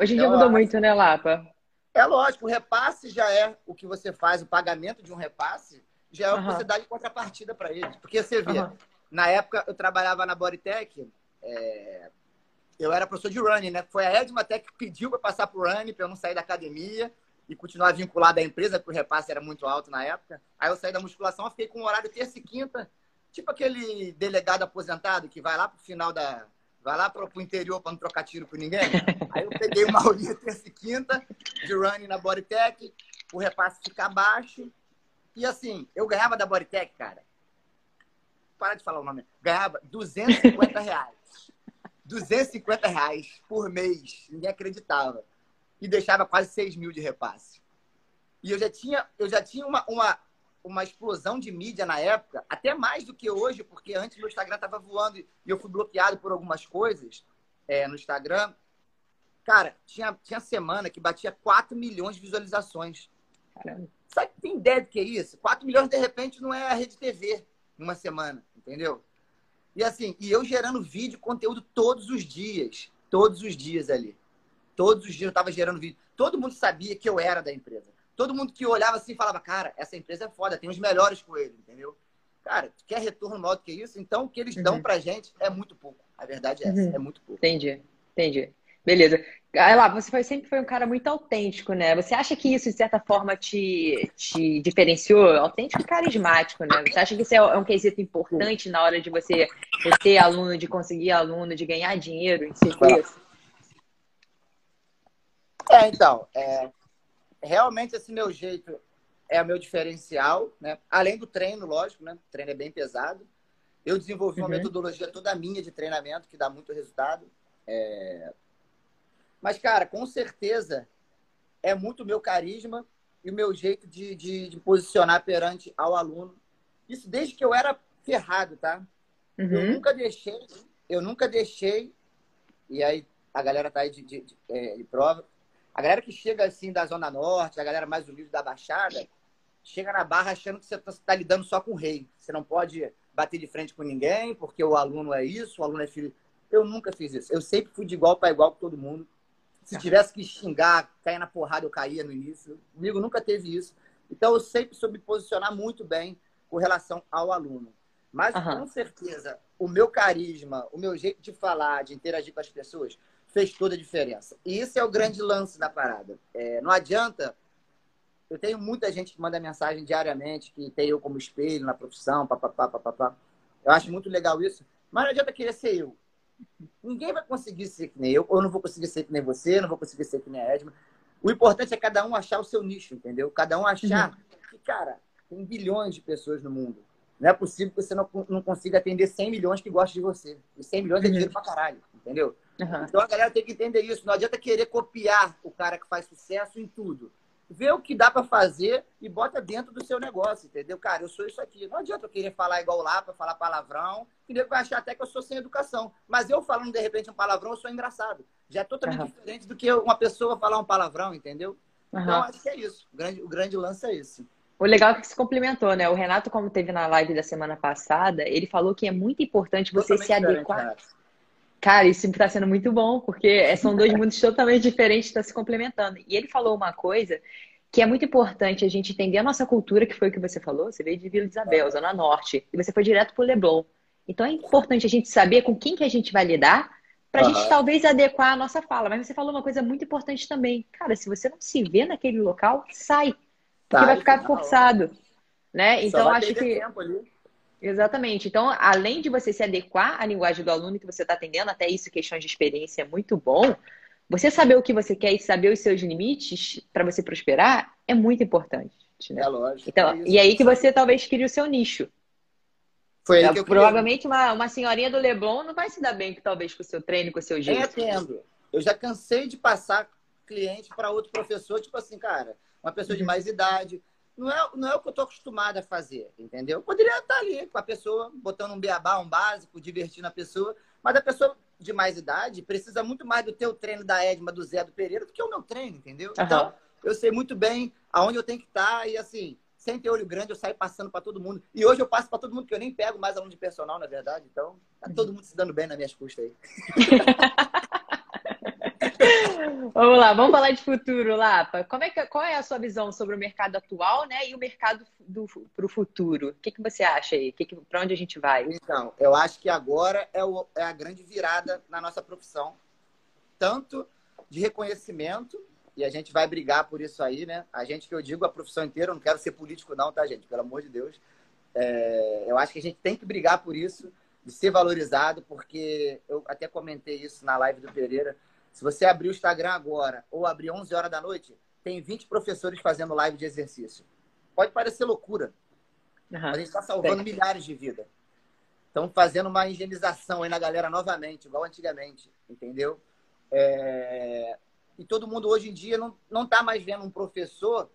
Hoje em então, dia mudou muito, né, Lapa? É lógico, o repasse já é o que você faz, o pagamento de um repasse já é o que você dá de contrapartida para eles. Porque você vê, na época eu trabalhava na Bodytech, é... eu era professor de running, né? Foi a Edma até que pediu para passar para o running, para eu não sair da academia e continuar vinculado à empresa, porque o repasse era muito alto na época. Aí eu saí da musculação, fiquei com um horário terça e quinta, tipo aquele delegado aposentado que vai lá pro final da. Vai lá pro, pro interior para não trocar tiro com ninguém. Aí eu peguei uma aulinha terça e quinta de running na Bodytech, o repasse ficar baixo. E assim, eu ganhava da Bodytech, cara. Para de falar o nome. Ganhava 250 reais. 250 reais por mês. Ninguém acreditava e deixava quase 6 mil de repasse. E eu já tinha, eu já tinha uma, uma, uma explosão de mídia na época, até mais do que hoje, porque antes meu Instagram estava voando e eu fui bloqueado por algumas coisas é, no Instagram. Cara, tinha, tinha semana que batia 4 milhões de visualizações. Caramba. Sabe, tem ideia do que é isso? 4 milhões, de repente, não é a Rede TV uma semana, entendeu? E assim, e eu gerando vídeo, conteúdo todos os dias. Todos os dias ali. Todos os dias eu estava gerando vídeo. Todo mundo sabia que eu era da empresa. Todo mundo que olhava assim falava, cara, essa empresa é foda, tem os melhores com ele, entendeu? Cara, quer retorno maior do que isso? Então, o que eles uhum. dão pra gente é muito pouco. A verdade é essa, uhum. é muito pouco. Entendi, entendi. Beleza. Aí lá, você foi, sempre foi um cara muito autêntico, né? Você acha que isso, de certa forma, te, te diferenciou? Autêntico e carismático, né? Você acha que isso é, é um quesito importante na hora de você ter aluno, de conseguir aluno, de ganhar dinheiro em si isso? É, então, é, realmente esse meu jeito é o meu diferencial, né? Além do treino, lógico, né? O treino é bem pesado. Eu desenvolvi uma uhum. metodologia toda minha de treinamento que dá muito resultado. É... Mas, cara, com certeza é muito o meu carisma e o meu jeito de, de, de, posicionar perante ao aluno. Isso desde que eu era ferrado, tá? Uhum. Eu nunca deixei, eu nunca deixei, e aí a galera tá aí de, de, de, é, de prova, a galera que chega assim da Zona Norte, a galera mais humilde da Baixada, chega na barra achando que você está tá lidando só com o rei. Você não pode bater de frente com ninguém, porque o aluno é isso, o aluno é filho. Eu nunca fiz isso. Eu sempre fui de igual para igual com todo mundo. Se tivesse que xingar, cair na porrada, eu caía no início. Comigo nunca teve isso. Então, eu sempre soube posicionar muito bem com relação ao aluno. Mas, uhum. com certeza, o meu carisma, o meu jeito de falar, de interagir com as pessoas, fez toda a diferença. E isso é o grande lance da parada. É, não adianta. Eu tenho muita gente que manda mensagem diariamente, que tem eu como espelho na profissão, papapá, papapá. Eu acho muito legal isso. Mas não adianta querer ser eu. Ninguém vai conseguir ser que nem eu, ou eu não vou conseguir ser que nem você, não vou conseguir ser que nem a Edma. O importante é cada um achar o seu nicho, entendeu? Cada um achar uhum. que, cara, tem bilhões de pessoas no mundo. Não é possível que você não, não consiga atender 100 milhões que gostam de você. E 100 milhões é dinheiro pra caralho, entendeu? Uhum. Então a galera tem que entender isso. Não adianta querer copiar o cara que faz sucesso em tudo. Vê o que dá para fazer e bota dentro do seu negócio, entendeu? Cara, eu sou isso aqui. Não adianta eu querer falar igual lá para falar palavrão, que nego vai achar até que eu sou sem educação. Mas eu falando de repente um palavrão, eu sou engraçado. Já é totalmente uhum. diferente do que uma pessoa falar um palavrão, entendeu? Uhum. Então acho que é isso. O grande, o grande lance é esse. O legal é que se complementou, né? O Renato, como teve na live da semana passada, ele falou que é muito importante você Totalmente se adequar. Cara, isso está sendo muito bom, porque são dois mundos totalmente diferentes, estão se complementando. E ele falou uma coisa que é muito importante a gente entender a nossa cultura, que foi o que você falou. Você veio de Vila Isabel, Zona Norte, e você foi direto para o Leblon. Então é importante a gente saber com quem que a gente vai lidar para a uhum. gente talvez adequar a nossa fala. Mas você falou uma coisa muito importante também. Cara, se você não se vê naquele local, sai. Porque sai, vai ficar forçado. Né? Então acho que. Exatamente. Então, além de você se adequar à linguagem do aluno que você está atendendo, até isso, questões de experiência, é muito bom. Você saber o que você quer e saber os seus limites para você prosperar é muito importante. Né? É lógico. Então, é e aí que você talvez crie o seu nicho. Foi aí que eu Provavelmente uma, uma senhorinha do Leblon não vai se dar bem, talvez, com o seu treino, com o seu jeito. Entendo. Eu já cansei de passar cliente para outro professor, tipo assim, cara, uma pessoa de uhum. mais idade, não é, não é o que eu estou acostumado a fazer, entendeu? Eu poderia estar ali com a pessoa, botando um beabá, um básico, divertindo a pessoa, mas a pessoa de mais idade precisa muito mais do teu treino da Edma, do Zé, do Pereira, do que o meu treino, entendeu? Uhum. Então, eu sei muito bem aonde eu tenho que estar e, assim, sem ter olho grande, eu saio passando para todo mundo. E hoje eu passo para todo mundo, que eu nem pego mais aluno de personal, na verdade. Então, tá todo mundo se dando bem nas minhas custas aí. vamos lá, vamos falar de futuro, Lapa. Como é que, qual é a sua visão sobre o mercado atual né, e o mercado para o futuro? O que, que você acha aí? Para onde a gente vai? Então, eu acho que agora é, o, é a grande virada na nossa profissão. Tanto de reconhecimento, e a gente vai brigar por isso aí, né? A gente que eu digo, a profissão inteira, eu não quero ser político não, tá, gente? Pelo amor de Deus. É, eu acho que a gente tem que brigar por isso, de ser valorizado, porque eu até comentei isso na live do Pereira, se você abrir o Instagram agora ou abrir 11 horas da noite, tem 20 professores fazendo live de exercício. Pode parecer loucura, uhum. mas a gente está salvando milhares de vidas. Estão fazendo uma higienização aí na galera novamente, igual antigamente, entendeu? É... E todo mundo hoje em dia não, não tá mais vendo um professor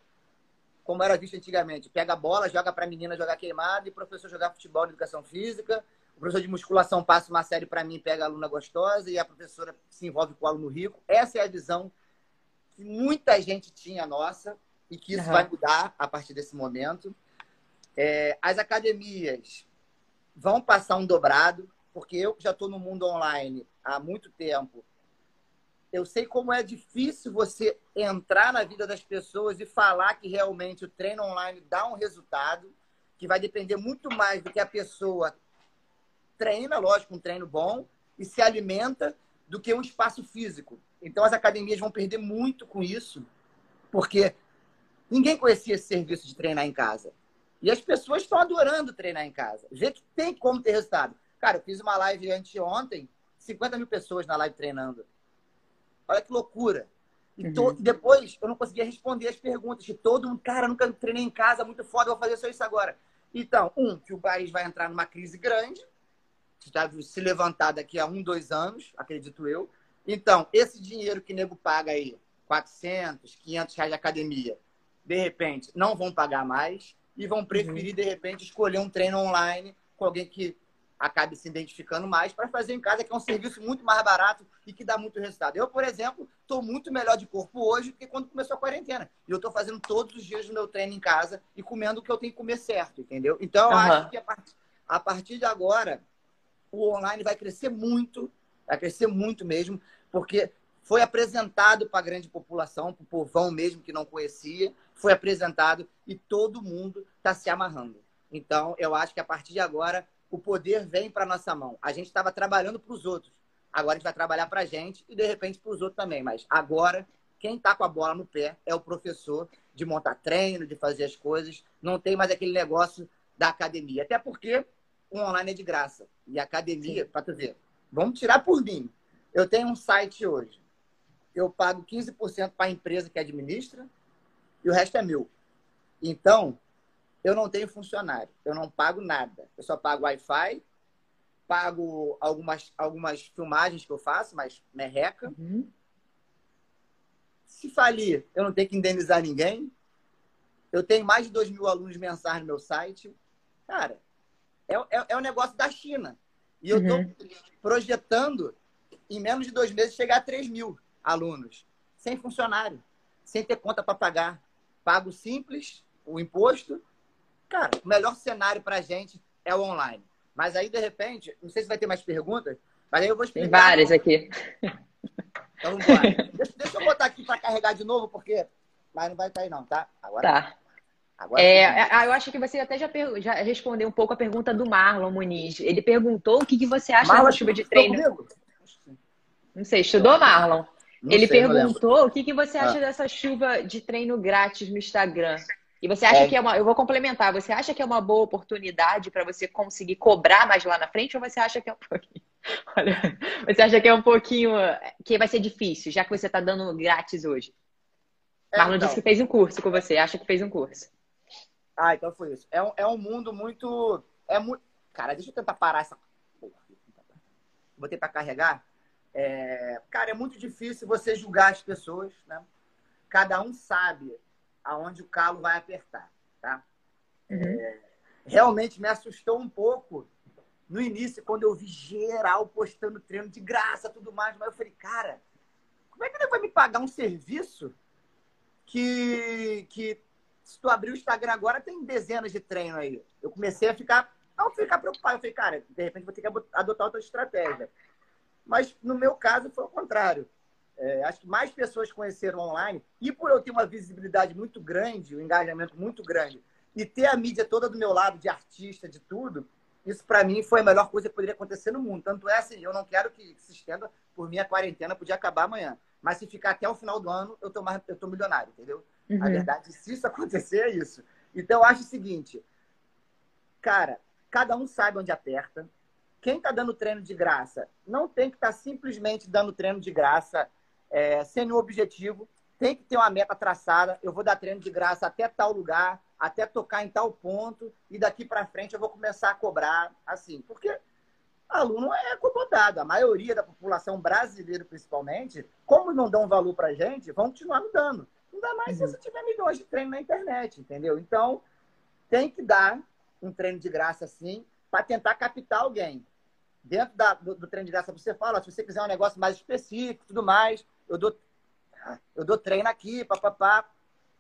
como era visto antigamente. Pega a bola, joga para a menina jogar queimada e professor jogar futebol na educação física o professor de musculação passa uma série para mim, pega a aluna gostosa e a professora se envolve com o aluno rico. Essa é a visão que muita gente tinha nossa e que isso uhum. vai mudar a partir desse momento. É, as academias vão passar um dobrado, porque eu que já estou no mundo online há muito tempo, eu sei como é difícil você entrar na vida das pessoas e falar que realmente o treino online dá um resultado, que vai depender muito mais do que a pessoa treina, lógico, um treino bom, e se alimenta do que um espaço físico. Então as academias vão perder muito com isso, porque ninguém conhecia esse serviço de treinar em casa. E as pessoas estão adorando treinar em casa. Vê que tem como ter resultado. Cara, eu fiz uma live anteontem, 50 mil pessoas na live treinando. Olha que loucura. E uhum. depois eu não conseguia responder as perguntas de todo mundo. Cara, nunca treinei em casa, muito foda, vou fazer só isso agora. Então, um, que o país vai entrar numa crise grande deve se levantar daqui a um, dois anos, acredito eu. Então, esse dinheiro que o nego paga aí, 400, 500 reais de academia, de repente, não vão pagar mais e vão preferir, uhum. de repente, escolher um treino online com alguém que acabe se identificando mais para fazer em casa, que é um serviço muito mais barato e que dá muito resultado. Eu, por exemplo, estou muito melhor de corpo hoje do que quando começou a quarentena. E eu estou fazendo todos os dias o meu treino em casa e comendo o que eu tenho que comer certo, entendeu? Então, eu uhum. acho que a, part... a partir de agora, o online vai crescer muito, vai crescer muito mesmo, porque foi apresentado para a grande população, para o povão mesmo que não conhecia, foi apresentado e todo mundo está se amarrando. Então, eu acho que a partir de agora, o poder vem para nossa mão. A gente estava trabalhando para os outros, agora a gente vai trabalhar para a gente e, de repente, para os outros também. Mas agora, quem está com a bola no pé é o professor de montar treino, de fazer as coisas. Não tem mais aquele negócio da academia. Até porque o online é de graça. E academia, para tu ver. Vamos tirar por mim. Eu tenho um site hoje. Eu pago 15% para a empresa que administra e o resto é meu. Então, eu não tenho funcionário. Eu não pago nada. Eu só pago Wi-Fi, pago algumas, algumas filmagens que eu faço, mas merreca. Uhum. Se falir, eu não tenho que indenizar ninguém. Eu tenho mais de 2 mil alunos mensais no meu site. Cara, é, é, é um negócio da China. E eu estou uhum. projetando, em menos de dois meses, chegar a 3 mil alunos, sem funcionário, sem ter conta para pagar. Pago simples, o imposto. Cara, o melhor cenário para a gente é o online. Mas aí, de repente, não sei se vai ter mais perguntas, mas aí eu vou explicar. Tem várias aqui. Então, vamos embora. deixa, deixa eu botar aqui para carregar de novo, porque. Mas não vai cair, não, tá? Agora. Tá. É, é ah, eu acho que você até já, já, respondeu um pouco a pergunta do Marlon Muniz. Ele perguntou o que, que você acha Marlon, dessa chuva de treino. Comigo? Não sei, estudou, Marlon? Não Ele sei, perguntou o que, que você acha ah. dessa chuva de treino grátis no Instagram. E você acha é. que é uma. Eu vou complementar. Você acha que é uma boa oportunidade para você conseguir cobrar mais lá na frente ou você acha que é um pouquinho. Olha, você acha que é um pouquinho. que vai ser difícil, já que você está dando grátis hoje? É, Marlon então. disse que fez um curso com você, acha que fez um curso. Ah, então foi isso. É um, é um mundo muito. É muito. Cara, deixa eu tentar parar essa. Vou tentar carregar. É... Cara, é muito difícil você julgar as pessoas, né? Cada um sabe aonde o calo vai apertar, tá? Uhum. É... Realmente me assustou um pouco no início, quando eu vi geral postando treino de graça tudo mais, mas eu falei, cara, como é que ele vai me pagar um serviço que, que se tu abrir o Instagram agora, tem dezenas de treino aí. Eu comecei a ficar, não ficar preocupado. Eu falei, cara, de repente vou ter que adotar outra estratégia. Mas no meu caso foi o contrário. É, acho que mais pessoas conheceram online e por eu ter uma visibilidade muito grande, um engajamento muito grande e ter a mídia toda do meu lado, de artista, de tudo, isso para mim foi a melhor coisa que poderia acontecer no mundo. Tanto é assim, eu não quero que se estenda por minha quarentena, podia acabar amanhã. Mas se ficar até o final do ano, eu tô, mais, eu tô milionário, entendeu? Uhum. A verdade, se isso acontecer, é isso. Então, eu acho o seguinte, cara, cada um sabe onde aperta. Quem está dando treino de graça não tem que estar tá simplesmente dando treino de graça é, sem nenhum objetivo. Tem que ter uma meta traçada. Eu vou dar treino de graça até tal lugar, até tocar em tal ponto, e daqui para frente eu vou começar a cobrar assim. Porque aluno é acomodado. A maioria da população brasileira, principalmente, como não dão valor para gente, vão continuar não dando. Ainda mais uhum. se você tiver milhões de treinos na internet, entendeu? Então, tem que dar um treino de graça assim, para tentar captar alguém. Dentro da, do, do, treino de graça, você fala, se você quiser um negócio mais específico, tudo mais, eu dou, eu dou treino aqui, papapá.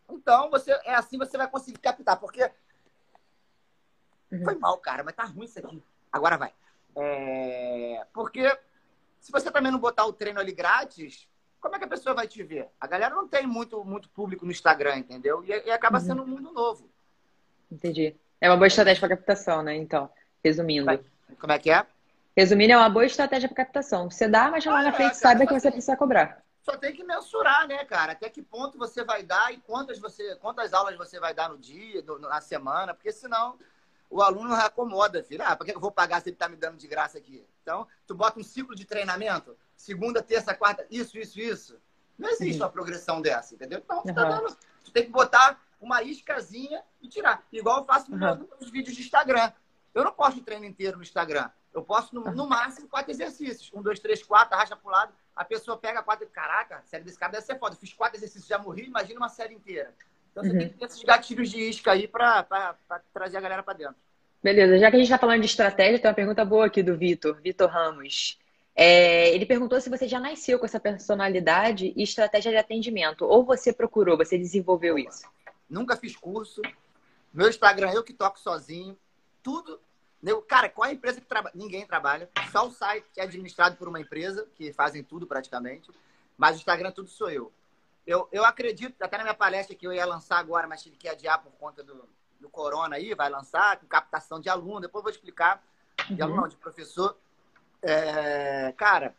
Então, você, é assim você vai conseguir captar, porque uhum. foi mal, cara, mas tá ruim isso aqui. Agora vai. É... Porque se você também não botar o treino ali grátis, como é que a pessoa vai te ver? A galera não tem muito, muito público no Instagram, entendeu? E, e acaba uhum. sendo um mundo novo. Entendi. É uma boa estratégia para captação, né? Então, resumindo. Como é que é? Resumindo, é uma boa estratégia para captação. Você dá, mas lá ah, na frente é, saiba que você precisa cobrar. Só tem que mensurar, né, cara? Até que ponto você vai dar e quantas, você, quantas aulas você vai dar no dia, na semana, porque senão o aluno acomoda, filho. Ah, por que eu vou pagar se ele está me dando de graça aqui? Então, tu bota um ciclo de treinamento, segunda, terça, quarta, isso, isso, isso. Não existe uma progressão dessa, entendeu? Então, tu, tá dando, tu tem que botar uma iscazinha e tirar. Igual eu faço uhum. nos vídeos de Instagram. Eu não posto o treino inteiro no Instagram. Eu posto, no, no, máximo, quatro exercícios. Um, dois, três, quatro, arrasta pro lado. A pessoa pega quatro. Caraca, a série desse cara deve ser foda. Eu fiz quatro exercícios, já morri, imagina uma série inteira. Então, você uhum. tem que ter esses gatilhos de isca aí para trazer a galera para dentro. Beleza, já que a gente está falando de estratégia, tem uma pergunta boa aqui do Vitor, Vitor Ramos. É, ele perguntou se você já nasceu com essa personalidade e estratégia de atendimento, ou você procurou, você desenvolveu isso? Nunca fiz curso. Meu Instagram, eu que toco sozinho. Tudo. Cara, qual é a empresa que trabalha? Ninguém trabalha. Só o site que é administrado por uma empresa, que fazem tudo praticamente. Mas o Instagram, tudo sou eu eu, eu acredito, até na minha palestra que eu ia lançar agora, mas tive que adiar por conta do, do corona aí, vai lançar, com captação de aluno, depois eu vou explicar, de uhum. aluno não, de professor. É, cara,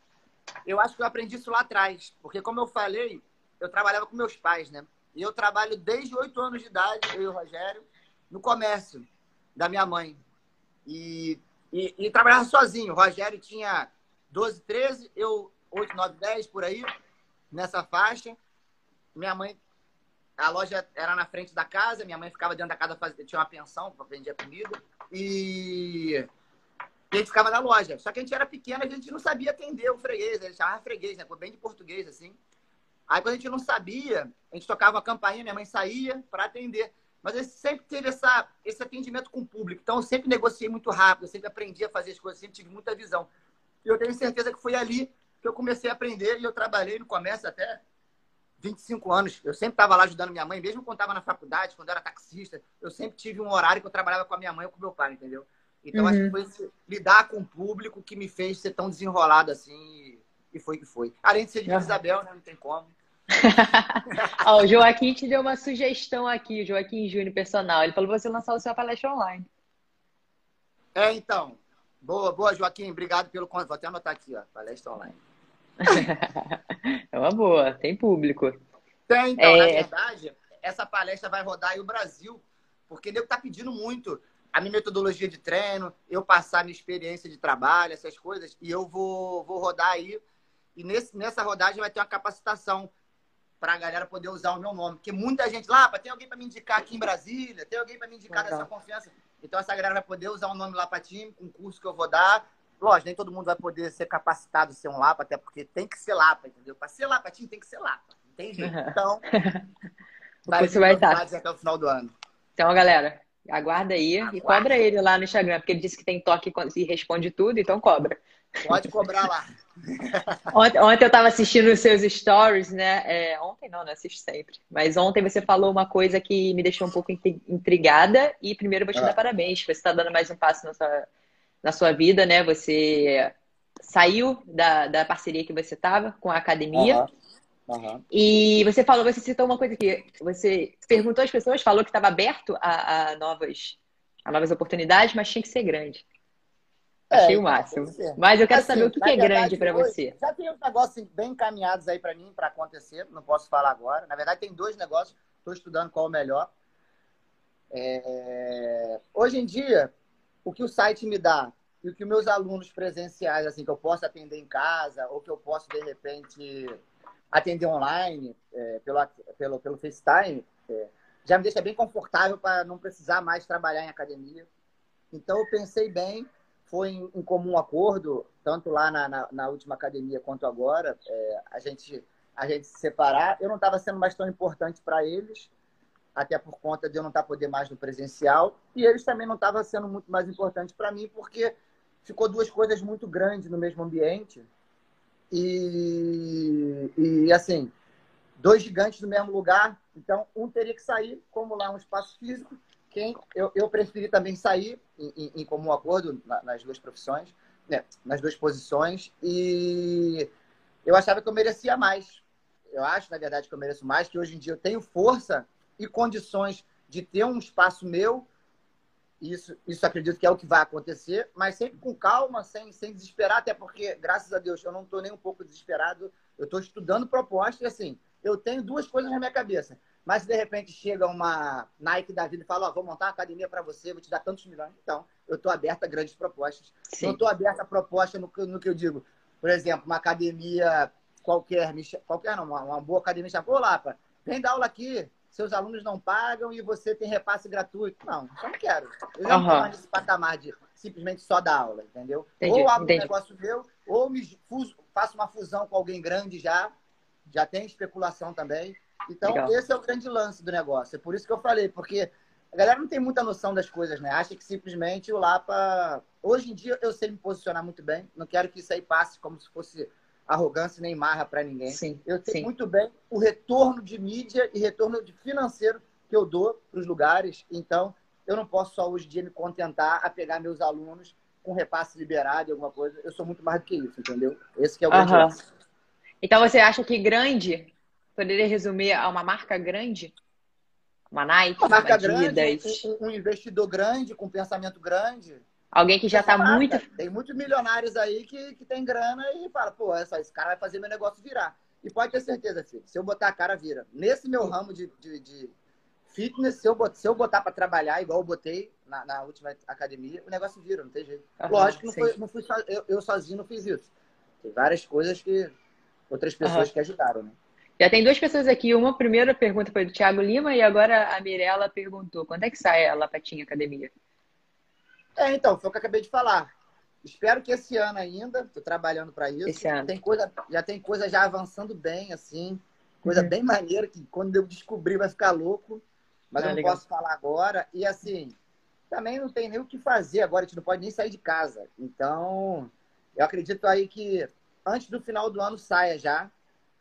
eu acho que eu aprendi isso lá atrás, porque como eu falei, eu trabalhava com meus pais, né? E eu trabalho desde oito anos de idade, eu e o Rogério, no comércio da minha mãe. E, e, e trabalhava sozinho. O Rogério tinha 12, 13, eu 8, 9, 10 por aí, nessa faixa minha mãe, a loja era na frente da casa, minha mãe ficava dentro da casa, tinha uma pensão, vendia comida, e a gente ficava na loja. Só que a gente era pequena, a gente não sabia atender o freguês, ele chamava freguês, né? Bem de português, assim. Aí quando a gente não sabia, a gente tocava a campainha, minha mãe saía para atender. Mas eu sempre teve essa, esse atendimento com o público. Então eu sempre negociei muito rápido, eu sempre aprendi a fazer as coisas, sempre tive muita visão. E eu tenho certeza que foi ali que eu comecei a aprender e eu trabalhei no comércio até 25 anos. Eu sempre estava lá ajudando minha mãe, mesmo quando estava na faculdade, quando era taxista. Eu sempre tive um horário que eu trabalhava com a minha mãe ou com meu pai, entendeu? Então, uhum. acho que uhum. foi esse, lidar com o público que me fez ser tão desenrolado assim. E foi que foi. Além de ser de uhum. Isabel, né? Não tem como. Ó, o Joaquim te deu uma sugestão aqui, o Joaquim Júnior Personal. Ele falou você lançar o seu palestra online. É, então. Boa, boa, Joaquim. Obrigado pelo convite. Vou até anotar aqui, ó. Palestra online. é uma boa, tem público. Tem, então, é... na verdade, essa palestra vai rodar aí o Brasil, porque nego tá pedindo muito a minha metodologia de treino, eu passar minha experiência de trabalho, essas coisas, e eu vou, vou rodar aí. E nesse, nessa rodagem vai ter uma capacitação para a galera poder usar o meu nome. Porque muita gente lá, tem alguém para me indicar aqui em Brasília, tem alguém para me indicar Legal. dessa confiança. Então essa galera vai poder usar o nome lá para time, o curso que eu vou dar. Lógico, nem todo mundo vai poder ser capacitado a ser um Lapa, até porque tem que ser Lapa, entendeu? Para ser Lapatinho tem que ser Lapa. Jeito. Então, vai, vai estar. até o final do ano. Então, galera, Aguarda aí Aguarda. e cobra ele lá no Instagram, porque ele disse que tem toque e responde tudo, então cobra. Pode cobrar lá. ontem, ontem, eu estava assistindo os seus stories, né? É, ontem não, não assisto sempre. Mas ontem você falou uma coisa que me deixou um pouco intrigada. E primeiro eu vou te ah. dar parabéns. Você está dando mais um passo na sua, na sua vida, né? Você saiu da, da parceria que você estava com a academia. Uhum. Uhum. E você falou, você citou uma coisa aqui. Você perguntou às pessoas, falou que estava aberto a, a, novas, a novas oportunidades, mas tinha que ser grande. É, Achei o então, máximo. Mas eu quero assim, saber o que, que é grande para você. Já tem uns negócios bem encaminhados aí para mim, para acontecer. Não posso falar agora. Na verdade, tem dois negócios. Estou estudando qual é o melhor. É... Hoje em dia, o que o site me dá e o que meus alunos presenciais, assim, que eu posso atender em casa ou que eu posso, de repente, atender online é, pelo, pelo, pelo FaceTime, é, já me deixa bem confortável para não precisar mais trabalhar em academia. Então, eu pensei bem foi em, em comum acordo, tanto lá na, na, na última academia quanto agora, é, a, gente, a gente se separar. Eu não estava sendo mais tão importante para eles, até por conta de eu não estar tá podendo mais no presencial, e eles também não estavam sendo muito mais importantes para mim, porque ficou duas coisas muito grandes no mesmo ambiente. E, e assim, dois gigantes no mesmo lugar, então um teria que sair, como lá um espaço físico, quem eu, eu preferi também sair em, em, em comum acordo na, nas duas profissões, né, nas duas posições, e eu achava que eu merecia mais. Eu acho, na verdade, que eu mereço mais, que hoje em dia eu tenho força e condições de ter um espaço meu. Isso, isso acredito que é o que vai acontecer, mas sempre com calma, sem, sem desesperar, até porque, graças a Deus, eu não estou nem um pouco desesperado. Eu estou estudando propostas e, assim, eu tenho duas coisas na minha cabeça. Mas se de repente chega uma Nike da vida e fala, ó, oh, vou montar uma academia para você, vou te dar tantos milhões. Então, eu estou aberta a grandes propostas. Sim. Não estou aberta a proposta no, no, que eu digo. Por exemplo, uma academia qualquer, qualquer não, uma, uma boa academia, chama, ô Lapa, vem dar aula aqui, seus alunos não pagam e você tem repasse gratuito. Não, eu não quero. Eu não estou nesse patamar de simplesmente só dar aula, entendeu? Entendi, ou abro entendi. um negócio meu, ou me fuso, faço uma fusão com alguém grande já, já tem especulação também. Então, Legal. esse é o grande lance do negócio. É por isso que eu falei, porque a galera não tem muita noção das coisas, né? Acha que simplesmente o Lapa. Hoje em dia eu sei me posicionar muito bem. Não quero que isso aí passe como se fosse arrogância nem marra para ninguém. Sim, eu sei sim. muito bem o retorno de mídia e retorno de financeiro que eu dou para os lugares. Então, eu não posso só hoje em dia me contentar a pegar meus alunos com repasse liberado e alguma coisa. Eu sou muito mais do que isso, entendeu? Esse que é o grande uhum. Então, você acha que grande Poderia resumir a uma marca grande? Uma Nike, uma marca uma grande, um, um, investidor grande, com pensamento grande. Alguém que já está muito. Tem muitos milionários aí que, que tem grana e fala, pô, essa, esse cara vai fazer meu negócio virar. E pode ter certeza, filho, se eu botar a cara, vira. Nesse meu ramo de, de, de fitness, se eu, botar, se eu botar para trabalhar, igual eu botei na, na, última academia, o negócio vira, não tem jeito. Uhum, Lógico que não, foi, não fui eu, eu, sozinho não fiz isso. Tem várias coisas que outras pessoas uhum. que ajudaram, né? Já tem duas pessoas aqui. Uma primeira pergunta foi do Thiago Lima e agora a Mirella perguntou: quando é que sai a Lapatinha Academia? É, então, foi o que eu acabei de falar. Espero que esse ano ainda, estou trabalhando para isso. Esse ano. Tem coisa, já tem coisa já avançando bem, assim. Coisa uhum. bem maneira que quando eu descobrir vai ficar louco. Mas ah, eu não legal. posso falar agora. E assim, também não tem nem o que fazer agora, a gente não pode nem sair de casa. Então, eu acredito aí que antes do final do ano saia já.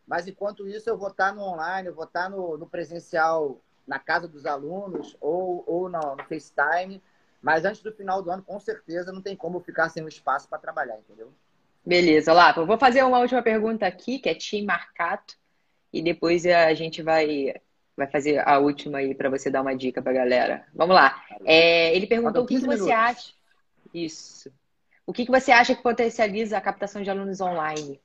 Mas enquanto isso, eu vou estar no online, eu vou estar no, no presencial na casa dos alunos ou, ou no, no, FaceTime. Mas antes do final do ano, com certeza, não tem como eu ficar sem um espaço para trabalhar, entendeu? Beleza. Eu vou fazer uma última pergunta aqui, que é Tim Marcato, e depois a gente vai, vai fazer a última aí para você dar uma dica para galera. Vamos lá. É, ele perguntou o que, que você acha. Isso. O que, que você acha que potencializa a captação de alunos online?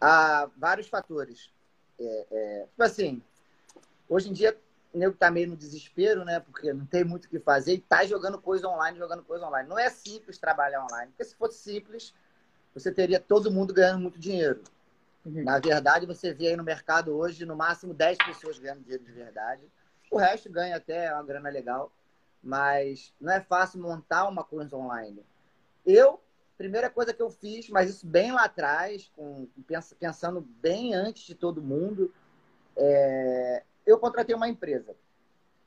Há vários fatores. É, é, tipo assim, hoje em dia o nego tá meio no desespero, né? Porque não tem muito o que fazer e tá jogando coisa online, jogando coisa online. Não é simples trabalhar online, porque se fosse simples, você teria todo mundo ganhando muito dinheiro. Uhum. Na verdade, você vê aí no mercado hoje, no máximo 10 pessoas ganhando dinheiro de verdade. O resto ganha até uma grana legal, mas não é fácil montar uma coisa online. Eu primeira coisa que eu fiz, mas isso bem lá atrás, com, pensando bem antes de todo mundo, é, eu contratei uma empresa.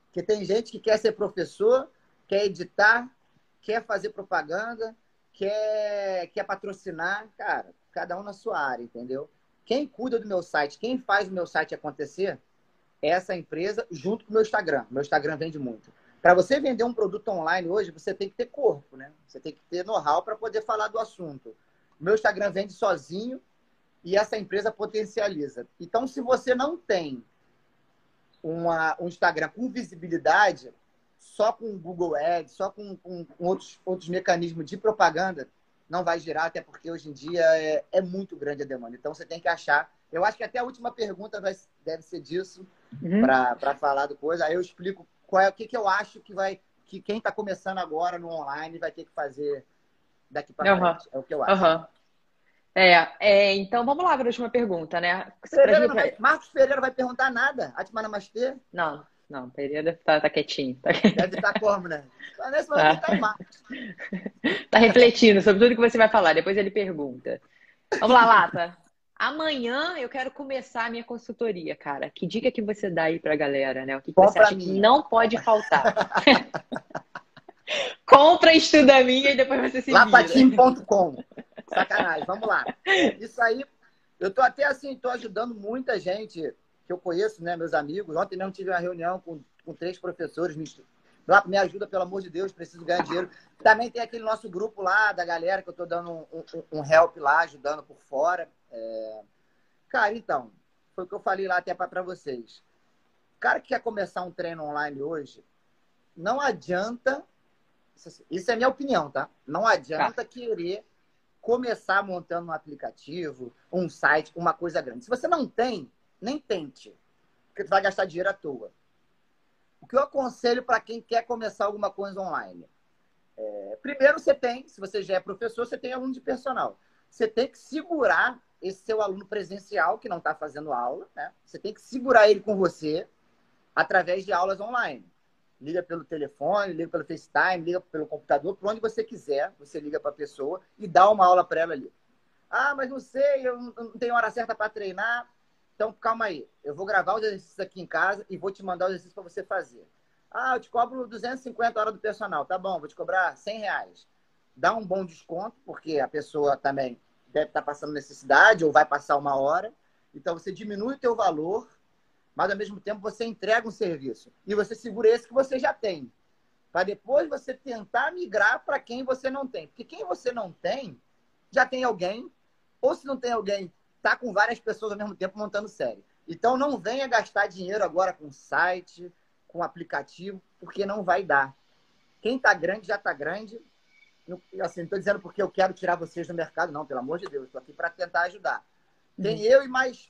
Porque tem gente que quer ser professor, quer editar, quer fazer propaganda, quer, quer patrocinar. Cara, cada um na sua área, entendeu? Quem cuida do meu site, quem faz o meu site acontecer, é essa empresa junto com o meu Instagram. Meu Instagram vende muito. Para você vender um produto online hoje, você tem que ter corpo, né? Você tem que ter know-how para poder falar do assunto. Meu Instagram vende sozinho e essa empresa potencializa. Então, se você não tem uma, um Instagram com visibilidade, só com Google Ads, só com, com, com, outros, outros mecanismos de propaganda, não vai girar, até porque hoje em dia é, é, muito grande a demanda. Então você tem que achar. Eu acho que até a última pergunta vai, deve ser disso, uhum. para falar do coisa. Aí eu explico qual é o que, que eu acho que vai. que quem está começando agora no online vai ter que fazer daqui para uhum. frente. É o que eu acho. Uhum. É, é, então vamos lá para a última pergunta, né? Pereira vai, Marcos Pereira vai perguntar nada. Atmana Namastê? Não, não, Pereira tá, tá quietinho. Tá... Deve estar tá como, né? Nesse momento tá. tá tá refletindo sobre tudo que você vai falar, depois ele pergunta. Vamos lá, Lata. Amanhã eu quero começar a minha consultoria, cara. Que dica que você dá aí pra galera, né? O que, que você acha mim. que não pode faltar? Compra, estuda minha e depois você se Lapatim.com Sacanagem, vamos lá. Isso aí, eu tô até assim, tô ajudando muita gente que eu conheço, né, meus amigos. Ontem mesmo tive uma reunião com, com três professores. Me, me ajuda, pelo amor de Deus, preciso ganhar dinheiro. Também tem aquele nosso grupo lá da galera que eu tô dando um, um, um help lá, ajudando por fora. É... Cara, então, foi o que eu falei lá até para vocês. O cara que quer começar um treino online hoje, não adianta. Isso é minha opinião, tá? Não adianta tá. querer começar montando um aplicativo, um site, uma coisa grande. Se você não tem, nem tente, porque você vai gastar dinheiro à toa. O que eu aconselho para quem quer começar alguma coisa online? É, primeiro, você tem, se você já é professor, você tem aluno de personal. Você tem que segurar esse seu aluno presencial que não está fazendo aula, né? Você tem que segurar ele com você através de aulas online liga pelo telefone, liga pelo FaceTime, liga pelo computador, por onde você quiser, você liga para a pessoa e dá uma aula para ela ali. Ah, mas não sei, eu não tenho hora certa para treinar. Então, calma aí. Eu vou gravar os exercícios aqui em casa e vou te mandar os exercícios para você fazer. Ah, eu te cobro 250 horas do personal. Tá bom, vou te cobrar 100 reais. Dá um bom desconto, porque a pessoa também deve estar tá passando necessidade ou vai passar uma hora. Então, você diminui o teu valor mas ao mesmo tempo você entrega um serviço e você segura esse que você já tem, para depois você tentar migrar para quem você não tem, porque quem você não tem já tem alguém, ou se não tem alguém, tá com várias pessoas ao mesmo tempo montando série. Então não venha gastar dinheiro agora com site, com aplicativo, porque não vai dar. Quem está grande já está grande. Assim, não estou dizendo porque eu quero tirar vocês do mercado, não, pelo amor de Deus. Estou aqui para tentar ajudar. Tem uhum. eu e mais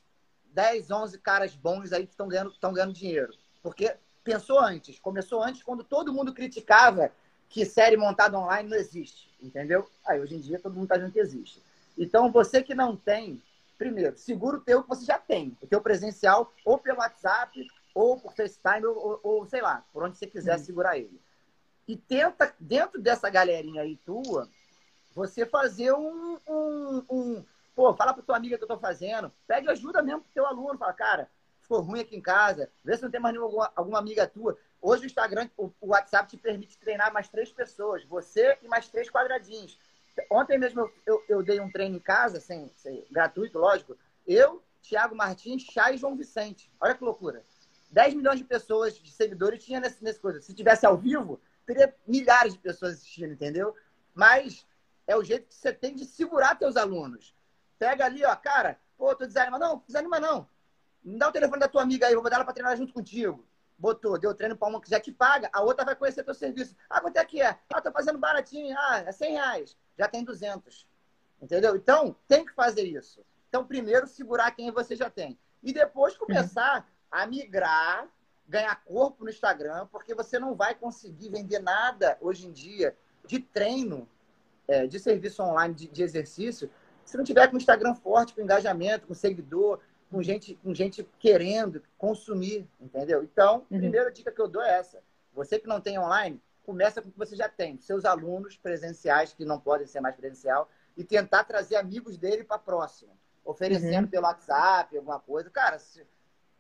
10, 11 caras bons aí que estão ganhando, ganhando dinheiro. Porque pensou antes, começou antes quando todo mundo criticava que série montada online não existe, entendeu? Aí hoje em dia todo mundo está dizendo que existe. Então você que não tem, primeiro, segura o teu que você já tem, o teu presencial, ou pelo WhatsApp, ou por FaceTime, ou, ou, sei lá, por onde você quiser uhum. segurar ele. E tenta, dentro dessa galerinha aí tua, você fazer um, um, um Pô, fala pra tua amiga que eu tô fazendo. Pede ajuda mesmo pro teu aluno. Fala, cara, ficou ruim aqui em casa. Vê se não tem mais nenhuma, alguma amiga tua. Hoje o Instagram, o, o WhatsApp te permite treinar mais três pessoas. Você e mais três quadradinhos. Ontem mesmo eu, eu, eu dei um treino em casa, sem, sem, gratuito, lógico. Eu, Thiago Martins, Chay e João Vicente. Olha que loucura. 10 milhões de pessoas, de seguidores, tinha nesse, nesse coisa. Se tivesse ao vivo, teria milhares de pessoas assistindo, entendeu? Mas é o jeito que você tem de segurar teus alunos. Pega ali, ó, cara, pô, tô desanimado. Não, desanima não. Me dá o telefone da tua amiga aí, eu vou botar ela pra treinar junto contigo. Botou, deu treino pra uma que já te paga, a outra vai conhecer teu serviço. Ah, quanto é que é? Ah, tô fazendo baratinho. Ah, é 100 reais. Já tem 200. Entendeu? Então, tem que fazer isso. Então, primeiro, segurar quem você já tem. E depois começar a migrar, ganhar corpo no Instagram, porque você não vai conseguir vender nada hoje em dia de treino, é, de serviço online, de, de exercício, se não tiver com o Instagram forte, com engajamento, com seguidor, com gente, com gente querendo consumir, entendeu? Então, a uhum. primeira dica que eu dou é essa. Você que não tem online, começa com o que você já tem, seus alunos presenciais que não podem ser mais presencial e tentar trazer amigos dele para próximo, oferecendo uhum. pelo WhatsApp alguma coisa. Cara, se...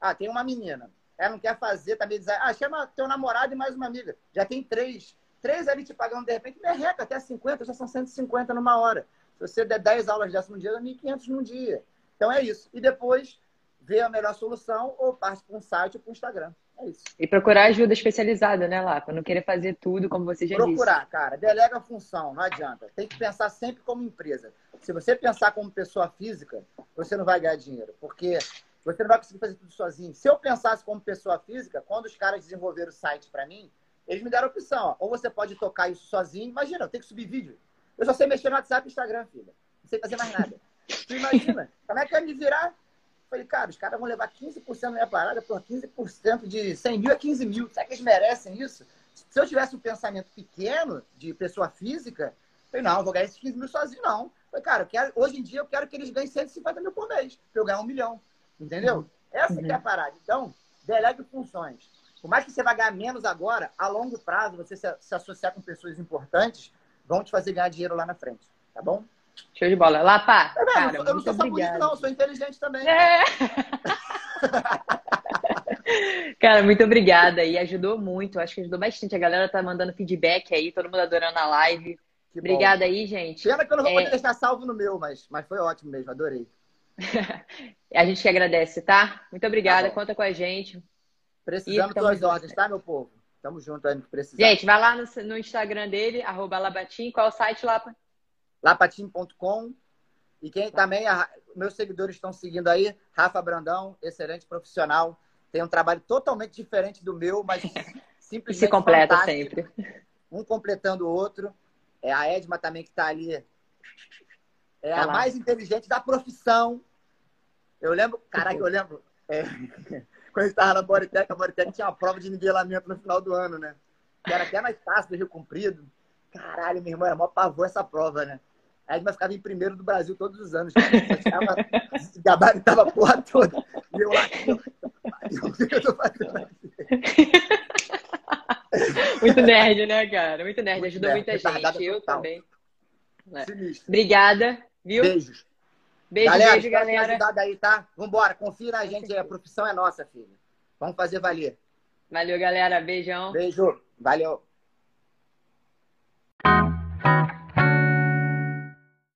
ah, tem uma menina. ela não quer fazer, tá meio Ah, chama teu namorado e mais uma amiga. Já tem três. Três ali te pagando, de repente, merreca até 50, já são 150 numa hora. Se você der 10 aulas dessa no dia, dá 1.500 num dia. Então é isso. E depois, ver a melhor solução ou parte para um site ou para um Instagram. É isso. E procurar ajuda especializada, né, Lapa? Não querer fazer tudo, como você já procurar, disse. Procurar, cara. Delega a função, não adianta. Tem que pensar sempre como empresa. Se você pensar como pessoa física, você não vai ganhar dinheiro. Porque você não vai conseguir fazer tudo sozinho. Se eu pensasse como pessoa física, quando os caras desenvolveram o site para mim, eles me deram a opção. Ó, ou você pode tocar isso sozinho. Imagina, eu tenho que subir vídeo. Eu só sei mexer no WhatsApp e Instagram, filha. Não sei fazer mais nada. Tu imagina, como é que eu ia me virar? Falei, cara, os caras vão levar 15% da minha parada, por 15% de 100 mil a 15 mil. Será que eles merecem isso? Se eu tivesse um pensamento pequeno de pessoa física, falei, não, vou ganhar esses 15 mil sozinho, não. Falei, cara, quero, hoje em dia eu quero que eles ganhem 150 mil por mês, para eu ganhar um milhão. Entendeu? Essa uhum. que é a uhum. parada. Então, delegue funções. Por mais que você vai ganhar menos agora, a longo prazo, você se, se associar com pessoas importantes, vão te fazer ganhar dinheiro lá na frente. Tá bom? Show de bola. Lá, pá. É, cara, eu, eu não sou só bonito, não. Eu sou inteligente também. É. Cara, muito obrigada. E ajudou muito. Acho que ajudou bastante. A galera tá mandando feedback aí, todo mundo adorando a live. Que obrigada bom. aí, gente. Pena que eu não vou é... poder deixar salvo no meu, mas, mas foi ótimo mesmo, adorei. a gente que agradece, tá? Muito obrigada. Tá Conta com a gente. Precisamos das ordens, tá, meu povo? Tamo junto aí no que precisar. Gente, vai lá no, no Instagram dele, arroba Labatim. Qual é o site, Lapa? lapatim.com. E quem também, a, meus seguidores estão seguindo aí, Rafa Brandão, excelente profissional. Tem um trabalho totalmente diferente do meu, mas simplesmente. Se completa fantástico. sempre. Um completando o outro. É a Edma também que está ali. É tá a lá. mais inteligente da profissão. Eu lembro, caraca, eu lembro. É, quando a gente estava na Boritec, a Boritec tinha uma prova de nivelamento no final do ano, né? Que era até mais fácil do Rio Comprido. Caralho, meu irmão, era mó pavor essa prova, né? A Edma ficava em primeiro do Brasil todos os anos. Tirava, gabaritava a porra toda. E eu lá, o que eu fazendo? Muito nerd, né, cara? Muito nerd. Muito Ajudou nerd. muita gente. Eu total. também. É. Obrigada, viu? Beijos. Beijo, galera, beijo, galera. ajudado aí, tá? Vambora, confia na gente, a profissão é nossa, filha. Vamos fazer valer. Valeu, galera. Beijão. Beijo. Valeu.